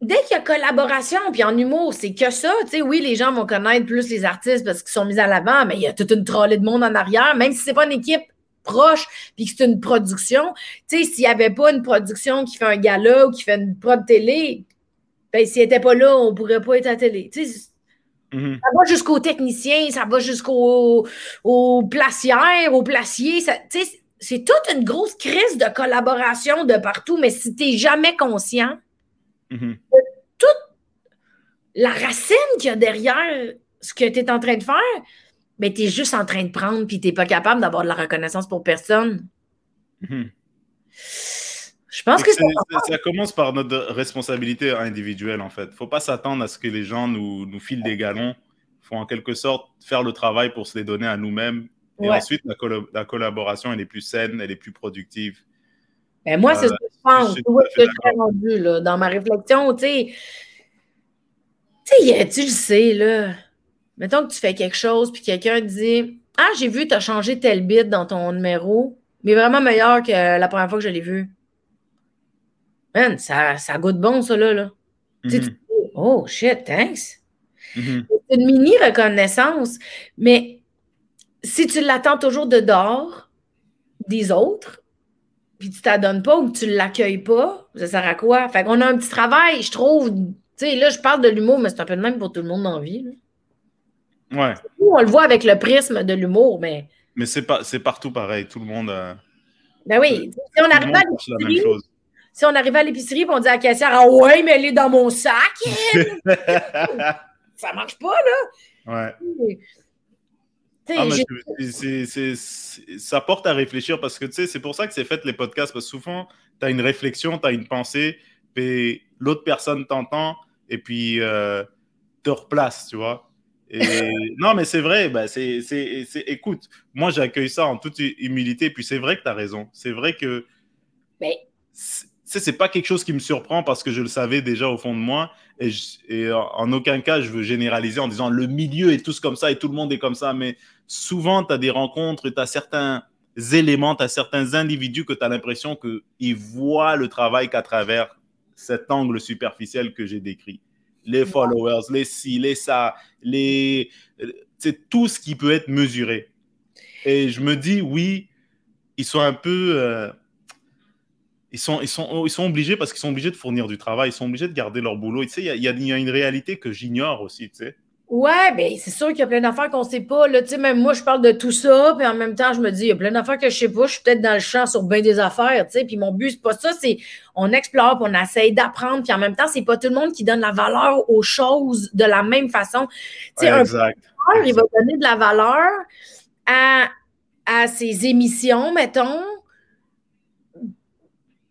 dès qu'il y a collaboration, puis en humour, c'est que ça, tu sais, oui, les gens vont connaître plus les artistes parce qu'ils sont mis à l'avant, mais il y a toute une trollée de monde en arrière, même si c'est pas une équipe proche, puis que c'est une production. Tu sais, s'il n'y avait pas une production qui fait un gala ou qui fait une prod télé, ben, s'il n'était pas là, on ne pourrait pas être à télé. Tu sais, mm-hmm. Ça va jusqu'aux techniciens, ça va jusqu'aux aux placières, aux placiers. Ça, c'est toute une grosse crise de collaboration de partout, mais si tu n'es jamais conscient mm-hmm. de toute la racine qu'il y a derrière ce que tu es en train de faire, mais tu es juste en train de prendre puis tu n'es pas capable d'avoir de la reconnaissance pour personne. Mm-hmm. Je pense que, ça, commence par notre responsabilité individuelle, en fait. Il ne faut pas s'attendre à ce que les gens nous, nous filent des galons. Il faut en quelque sorte faire le travail pour se les donner à nous-mêmes et ensuite, la, collaboration, elle est plus saine, elle est plus productive. Ben moi, c'est ce je pense. C'est ce que je rendu là, dans ma réflexion. Tu sais, tu sais, tu le sais, là. Mettons que tu fais quelque chose, puis quelqu'un dit Ah, j'ai vu, tu as changé tel bit dans ton numéro, mais vraiment meilleur que la première fois que je l'ai vu. man, ça, ça goûte bon, ça, là. là. Tu sais, tu Mhm. dis, oh, shit, thanks. Mhm. C'est une mini reconnaissance, mais si tu l'attends toujours de dehors des autres, puis tu t'adonnes pas ou que tu l'accueilles pas, ça sert à quoi? Fait qu'on a un petit travail, je trouve. Tu sais, là, je parle de l'humour, mais c'est un peu de même pour tout le monde dans la vie. là. Ouais. On le voit avec le prisme de l'humour, mais Mais c'est pas, c'est partout pareil. Tout le monde. euh, ben oui, si on arrive à l'épicerie, si on arrive à l'épicerie et on dit à la caissière Ah ouais, mais elle est dans mon sac, ça marche pas, ouais. là. Tu sais, Ah, mais ça porte à réfléchir parce que tu sais, c'est pour ça que c'est fait les podcasts parce que souvent, tu as une réflexion, tu as une pensée, puis l'autre personne t'entend et puis euh, te replace, tu vois. Et non, mais c'est vrai, bah, c'est, écoute, moi j'accueille ça en toute hu- humilité, puis c'est vrai que tu as raison. C'est vrai que Mais- c'est pas quelque chose qui me surprend parce que je le savais déjà au fond de moi et, je- et en, aucun cas je veux généraliser en disant le milieu est tous comme ça et tout le monde est comme ça, mais souvent, tu as des rencontres, tu as certains éléments, tu as certains individus que tu as l'impression qu'ils voient le travail qu'à travers cet angle superficiel que j'ai décrit. Les followers, les ci, les ça, les... c'est tout ce qui peut être mesuré. Et je me dis, oui, ils sont un peu... euh, ils sont, ils, sont, ils sont obligés parce qu'ils sont obligés de fournir du travail, ils sont obligés de garder leur boulot. Tu sais, il y a- y, une réalité que j'ignore aussi, tu sais. Ouais, ben c'est sûr qu'il y a plein d'affaires qu'on sait pas. Là, tu sais, même moi, je parle de tout ça, puis en même temps, je me dis, il y a plein d'affaires que je sais pas. Je suis peut-être dans le champ sur bien des affaires, tu sais. Puis mon but, c'est pas ça, c'est on explore, puis on essaye d'apprendre, puis en même temps, c'est pas tout le monde qui donne la valeur aux choses de la même façon. Tu sais, un exact. producteur, il va donner de la valeur à, à ses émissions, mettons,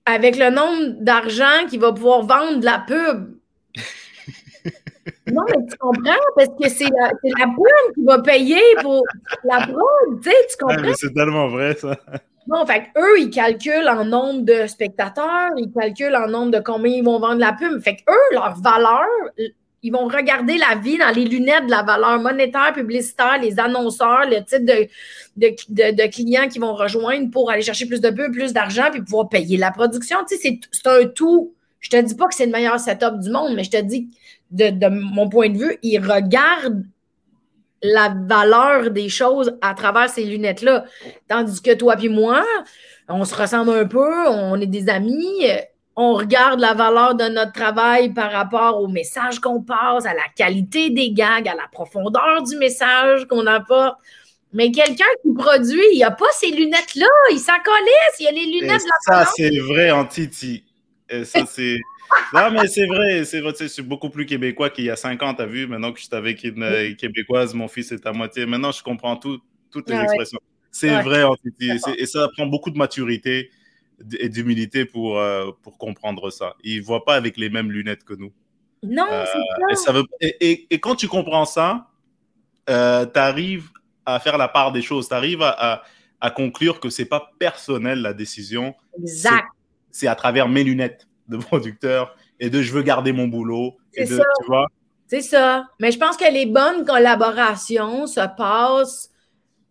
avec le nombre d'argent qu'il va pouvoir vendre de la pub. non, mais tu comprends? Parce que c'est la, pub qui va payer pour la prod, tu sais, tu comprends? c'est tellement vrai, ça. Non, fait eux, ils calculent en nombre de spectateurs, ils calculent en nombre de combien ils vont vendre la pub. Fait que eux, leur valeur, ils vont regarder la vie dans les lunettes de la valeur monétaire, publicitaire, les annonceurs, le type de, de, de- clients qui vont rejoindre pour aller chercher plus de pub, plus d'argent, puis pouvoir payer la production. Tu sais, c'est- un tout. Je te dis pas que c'est le meilleur setup du monde, mais je te dis, de, de mon point de vue, ils regardent la valeur des choses à travers ces lunettes-là. Tandis que toi puis moi, on se ressemble un peu, on est des amis, on regarde la valeur de notre travail par rapport au message qu'on passe, à la qualité des gags, à la profondeur du message qu'on apporte. Mais quelqu'un qui produit, il n'a pas ces lunettes-là, il s'en calisse, il a les Et lunettes de la ça, c'est vrai en Titi. Et ça, c'est. Non, mais c'est vrai, c'est vrai, tu sais, je suis beaucoup plus québécois qu'il y a 5 ans, t'as vu? Maintenant que je suis avec une euh, québécoise, mon fils est à moitié. Maintenant, je comprends tout, toutes les Ah ouais. expressions. C'est Ouais. vrai en Titi. Et, et ça prend beaucoup de maturité et d'humilité pour, euh, pour comprendre ça. Ils ne voient pas avec les mêmes lunettes que nous. Non, Euh, c'est ça. veut, et, et- et quand tu comprends ça, tu arrives à faire la part des choses. Tu arrives à, à- à conclure que c'est pas personnel la décision, Exact. c'est à travers mes lunettes de producteur et de je veux garder mon boulot. C'est ça. tu vois, C'est ça. Mais je pense que les bonnes collaborations se passent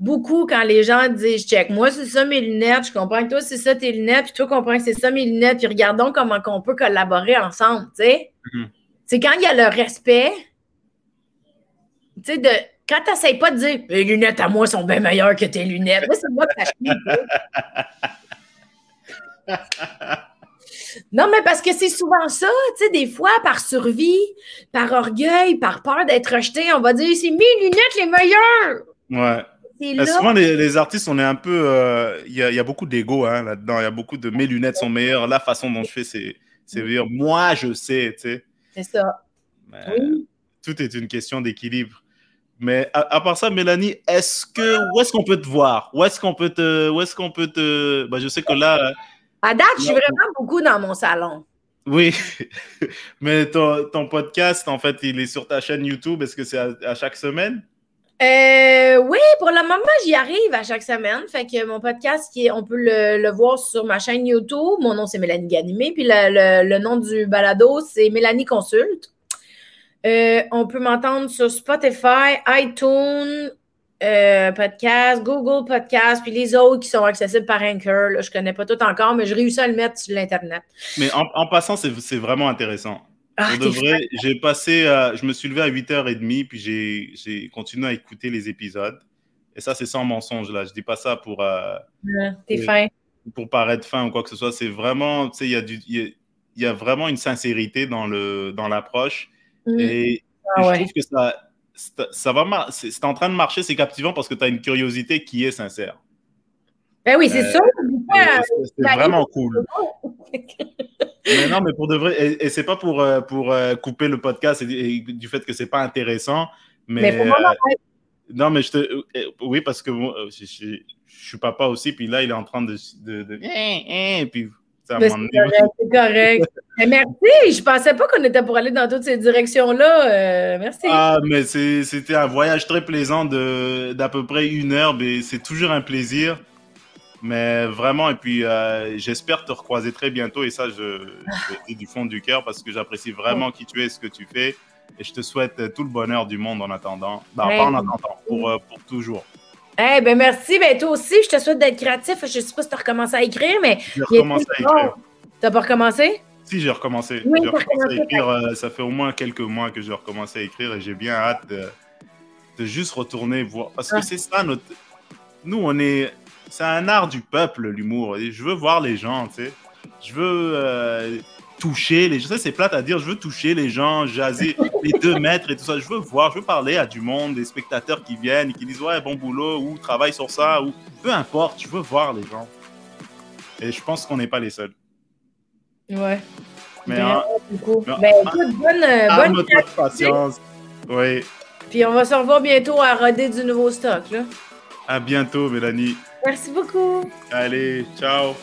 beaucoup quand les gens disent check, moi c'est ça mes lunettes, je comprends que toi c'est ça tes lunettes, puis toi comprends que c'est ça mes lunettes, puis regardons comment on peut collaborer ensemble, tu sais. Mhm. C'est quand il y a le respect, tu sais, de quand tu n'essayes pas de dire mes lunettes à moi sont bien meilleures que tes lunettes. Là, c'est moi que. Non, mais parce que c'est souvent ça, tu sais, des fois, par survie, par orgueil, par peur d'être rejeté, on va dire c'est mes lunettes les meilleures. ouais. Là. Souvent, les, les artistes, on est un peu. euh, Il y, a, il y a beaucoup d'ego hein, là-dedans. Il y a beaucoup de mes lunettes sont meilleures. La façon dont je fais, c'est meilleur. Moi, je sais, tu sais. C'est ça. Mais Oui. Tout est une question d'équilibre. Mais à, à part ça, Mélanie, est-ce que où est-ce qu'on peut te voir? Où est-ce qu'on peut te où est-ce qu'on peut te bah, je sais que là À date, je suis vraiment beaucoup dans mon salon. oui. Mais ton, ton podcast en fait, il est sur ta chaîne YouTube, est-ce que c'est à, à chaque semaine? Euh, oui, pour le moment, j'y arrive à chaque semaine. Fait que mon podcast, qui est- on peut le, voir sur ma chaîne YouTube. Mon nom, c'est Mélanie Ganimé. Puis le, nom du balado, c'est Mélanie Consulte. Euh, on peut m'entendre sur Spotify, iTunes, euh, Podcast, Google Podcast, puis les autres qui sont accessibles par Anchor. Là, je connais pas tout encore, mais je réussis à le mettre sur l'Internet. Mais en, passant, c'est vraiment intéressant. Ah, j'ai passé, je me suis levé à 8h30, puis j'ai continué à écouter les épisodes. Et ça, c'est sans mensonge, là. Je dis pas ça pour. Euh, T'es fin. Pour paraître fin ou quoi que ce soit. C'est vraiment, tu sais, il y, a il y, a vraiment une sincérité dans l'approche. Dans mm. Et ah je trouve que ça, ça va c'est en train de marcher, c'est captivant parce que tu as une curiosité qui est sincère. Ben oui, c'est euh, ça. C'est vraiment cool. mais non, mais pour de vrai, et, c'est pas pour, euh, pour euh, couper le podcast et, du fait que c'est pas intéressant, mais. non, mais je te. Oui, parce que je, je, suis papa aussi, puis là, il est en train de. de, de... Et puis c'est correct. merci. Je pensais pas qu'on était pour aller dans toutes ces directions-là. Euh, merci. Ah, mais c'était un voyage très plaisant d'à peu près une heure. Mais c'est toujours un plaisir. Mais vraiment, et puis euh, j'espère te recroiser très bientôt. Et ça, je, je dis du fond du cœur parce que j'apprécie vraiment qui tu es, ce que tu fais. Et je te souhaite tout le bonheur du monde en attendant. Ben, pas en attendant, pour, euh, pour toujours. Eh ben merci. Ben toi aussi, je te souhaite d'être créatif. Je sais pas si tu as recommencé à écrire, mais. J'ai recommencé à écrire. T'as pas recommencé? Si, j'ai recommencé. Oui, j'ai recommencé à écrire. Euh, ça fait au moins quelques mois que j'ai recommencé à écrire et j'ai bien hâte de, de, juste retourner voir. Parce que c'est ça, notre... nous, on est. C'est un art du peuple, l'humour. Je veux voir les gens, tu sais. Je veux. Euh, toucher les gens. C'est plate à dire, je veux toucher les gens, jaser les deux mètres et tout ça. Je veux voir, je veux parler à du monde, des spectateurs qui viennent et qui disent ouais, bon boulot, ou travaille sur ça, ou peu importe, je veux voir les gens. Et je pense qu'on n'est pas les seuls. Ouais. Mais, hein, ben, écoute, bonne, ah, bonne patience. Oui. Puis on va se revoir bientôt à roder du nouveau stock. Là. À bientôt, Mélanie. Merci beaucoup. Allez, ciao.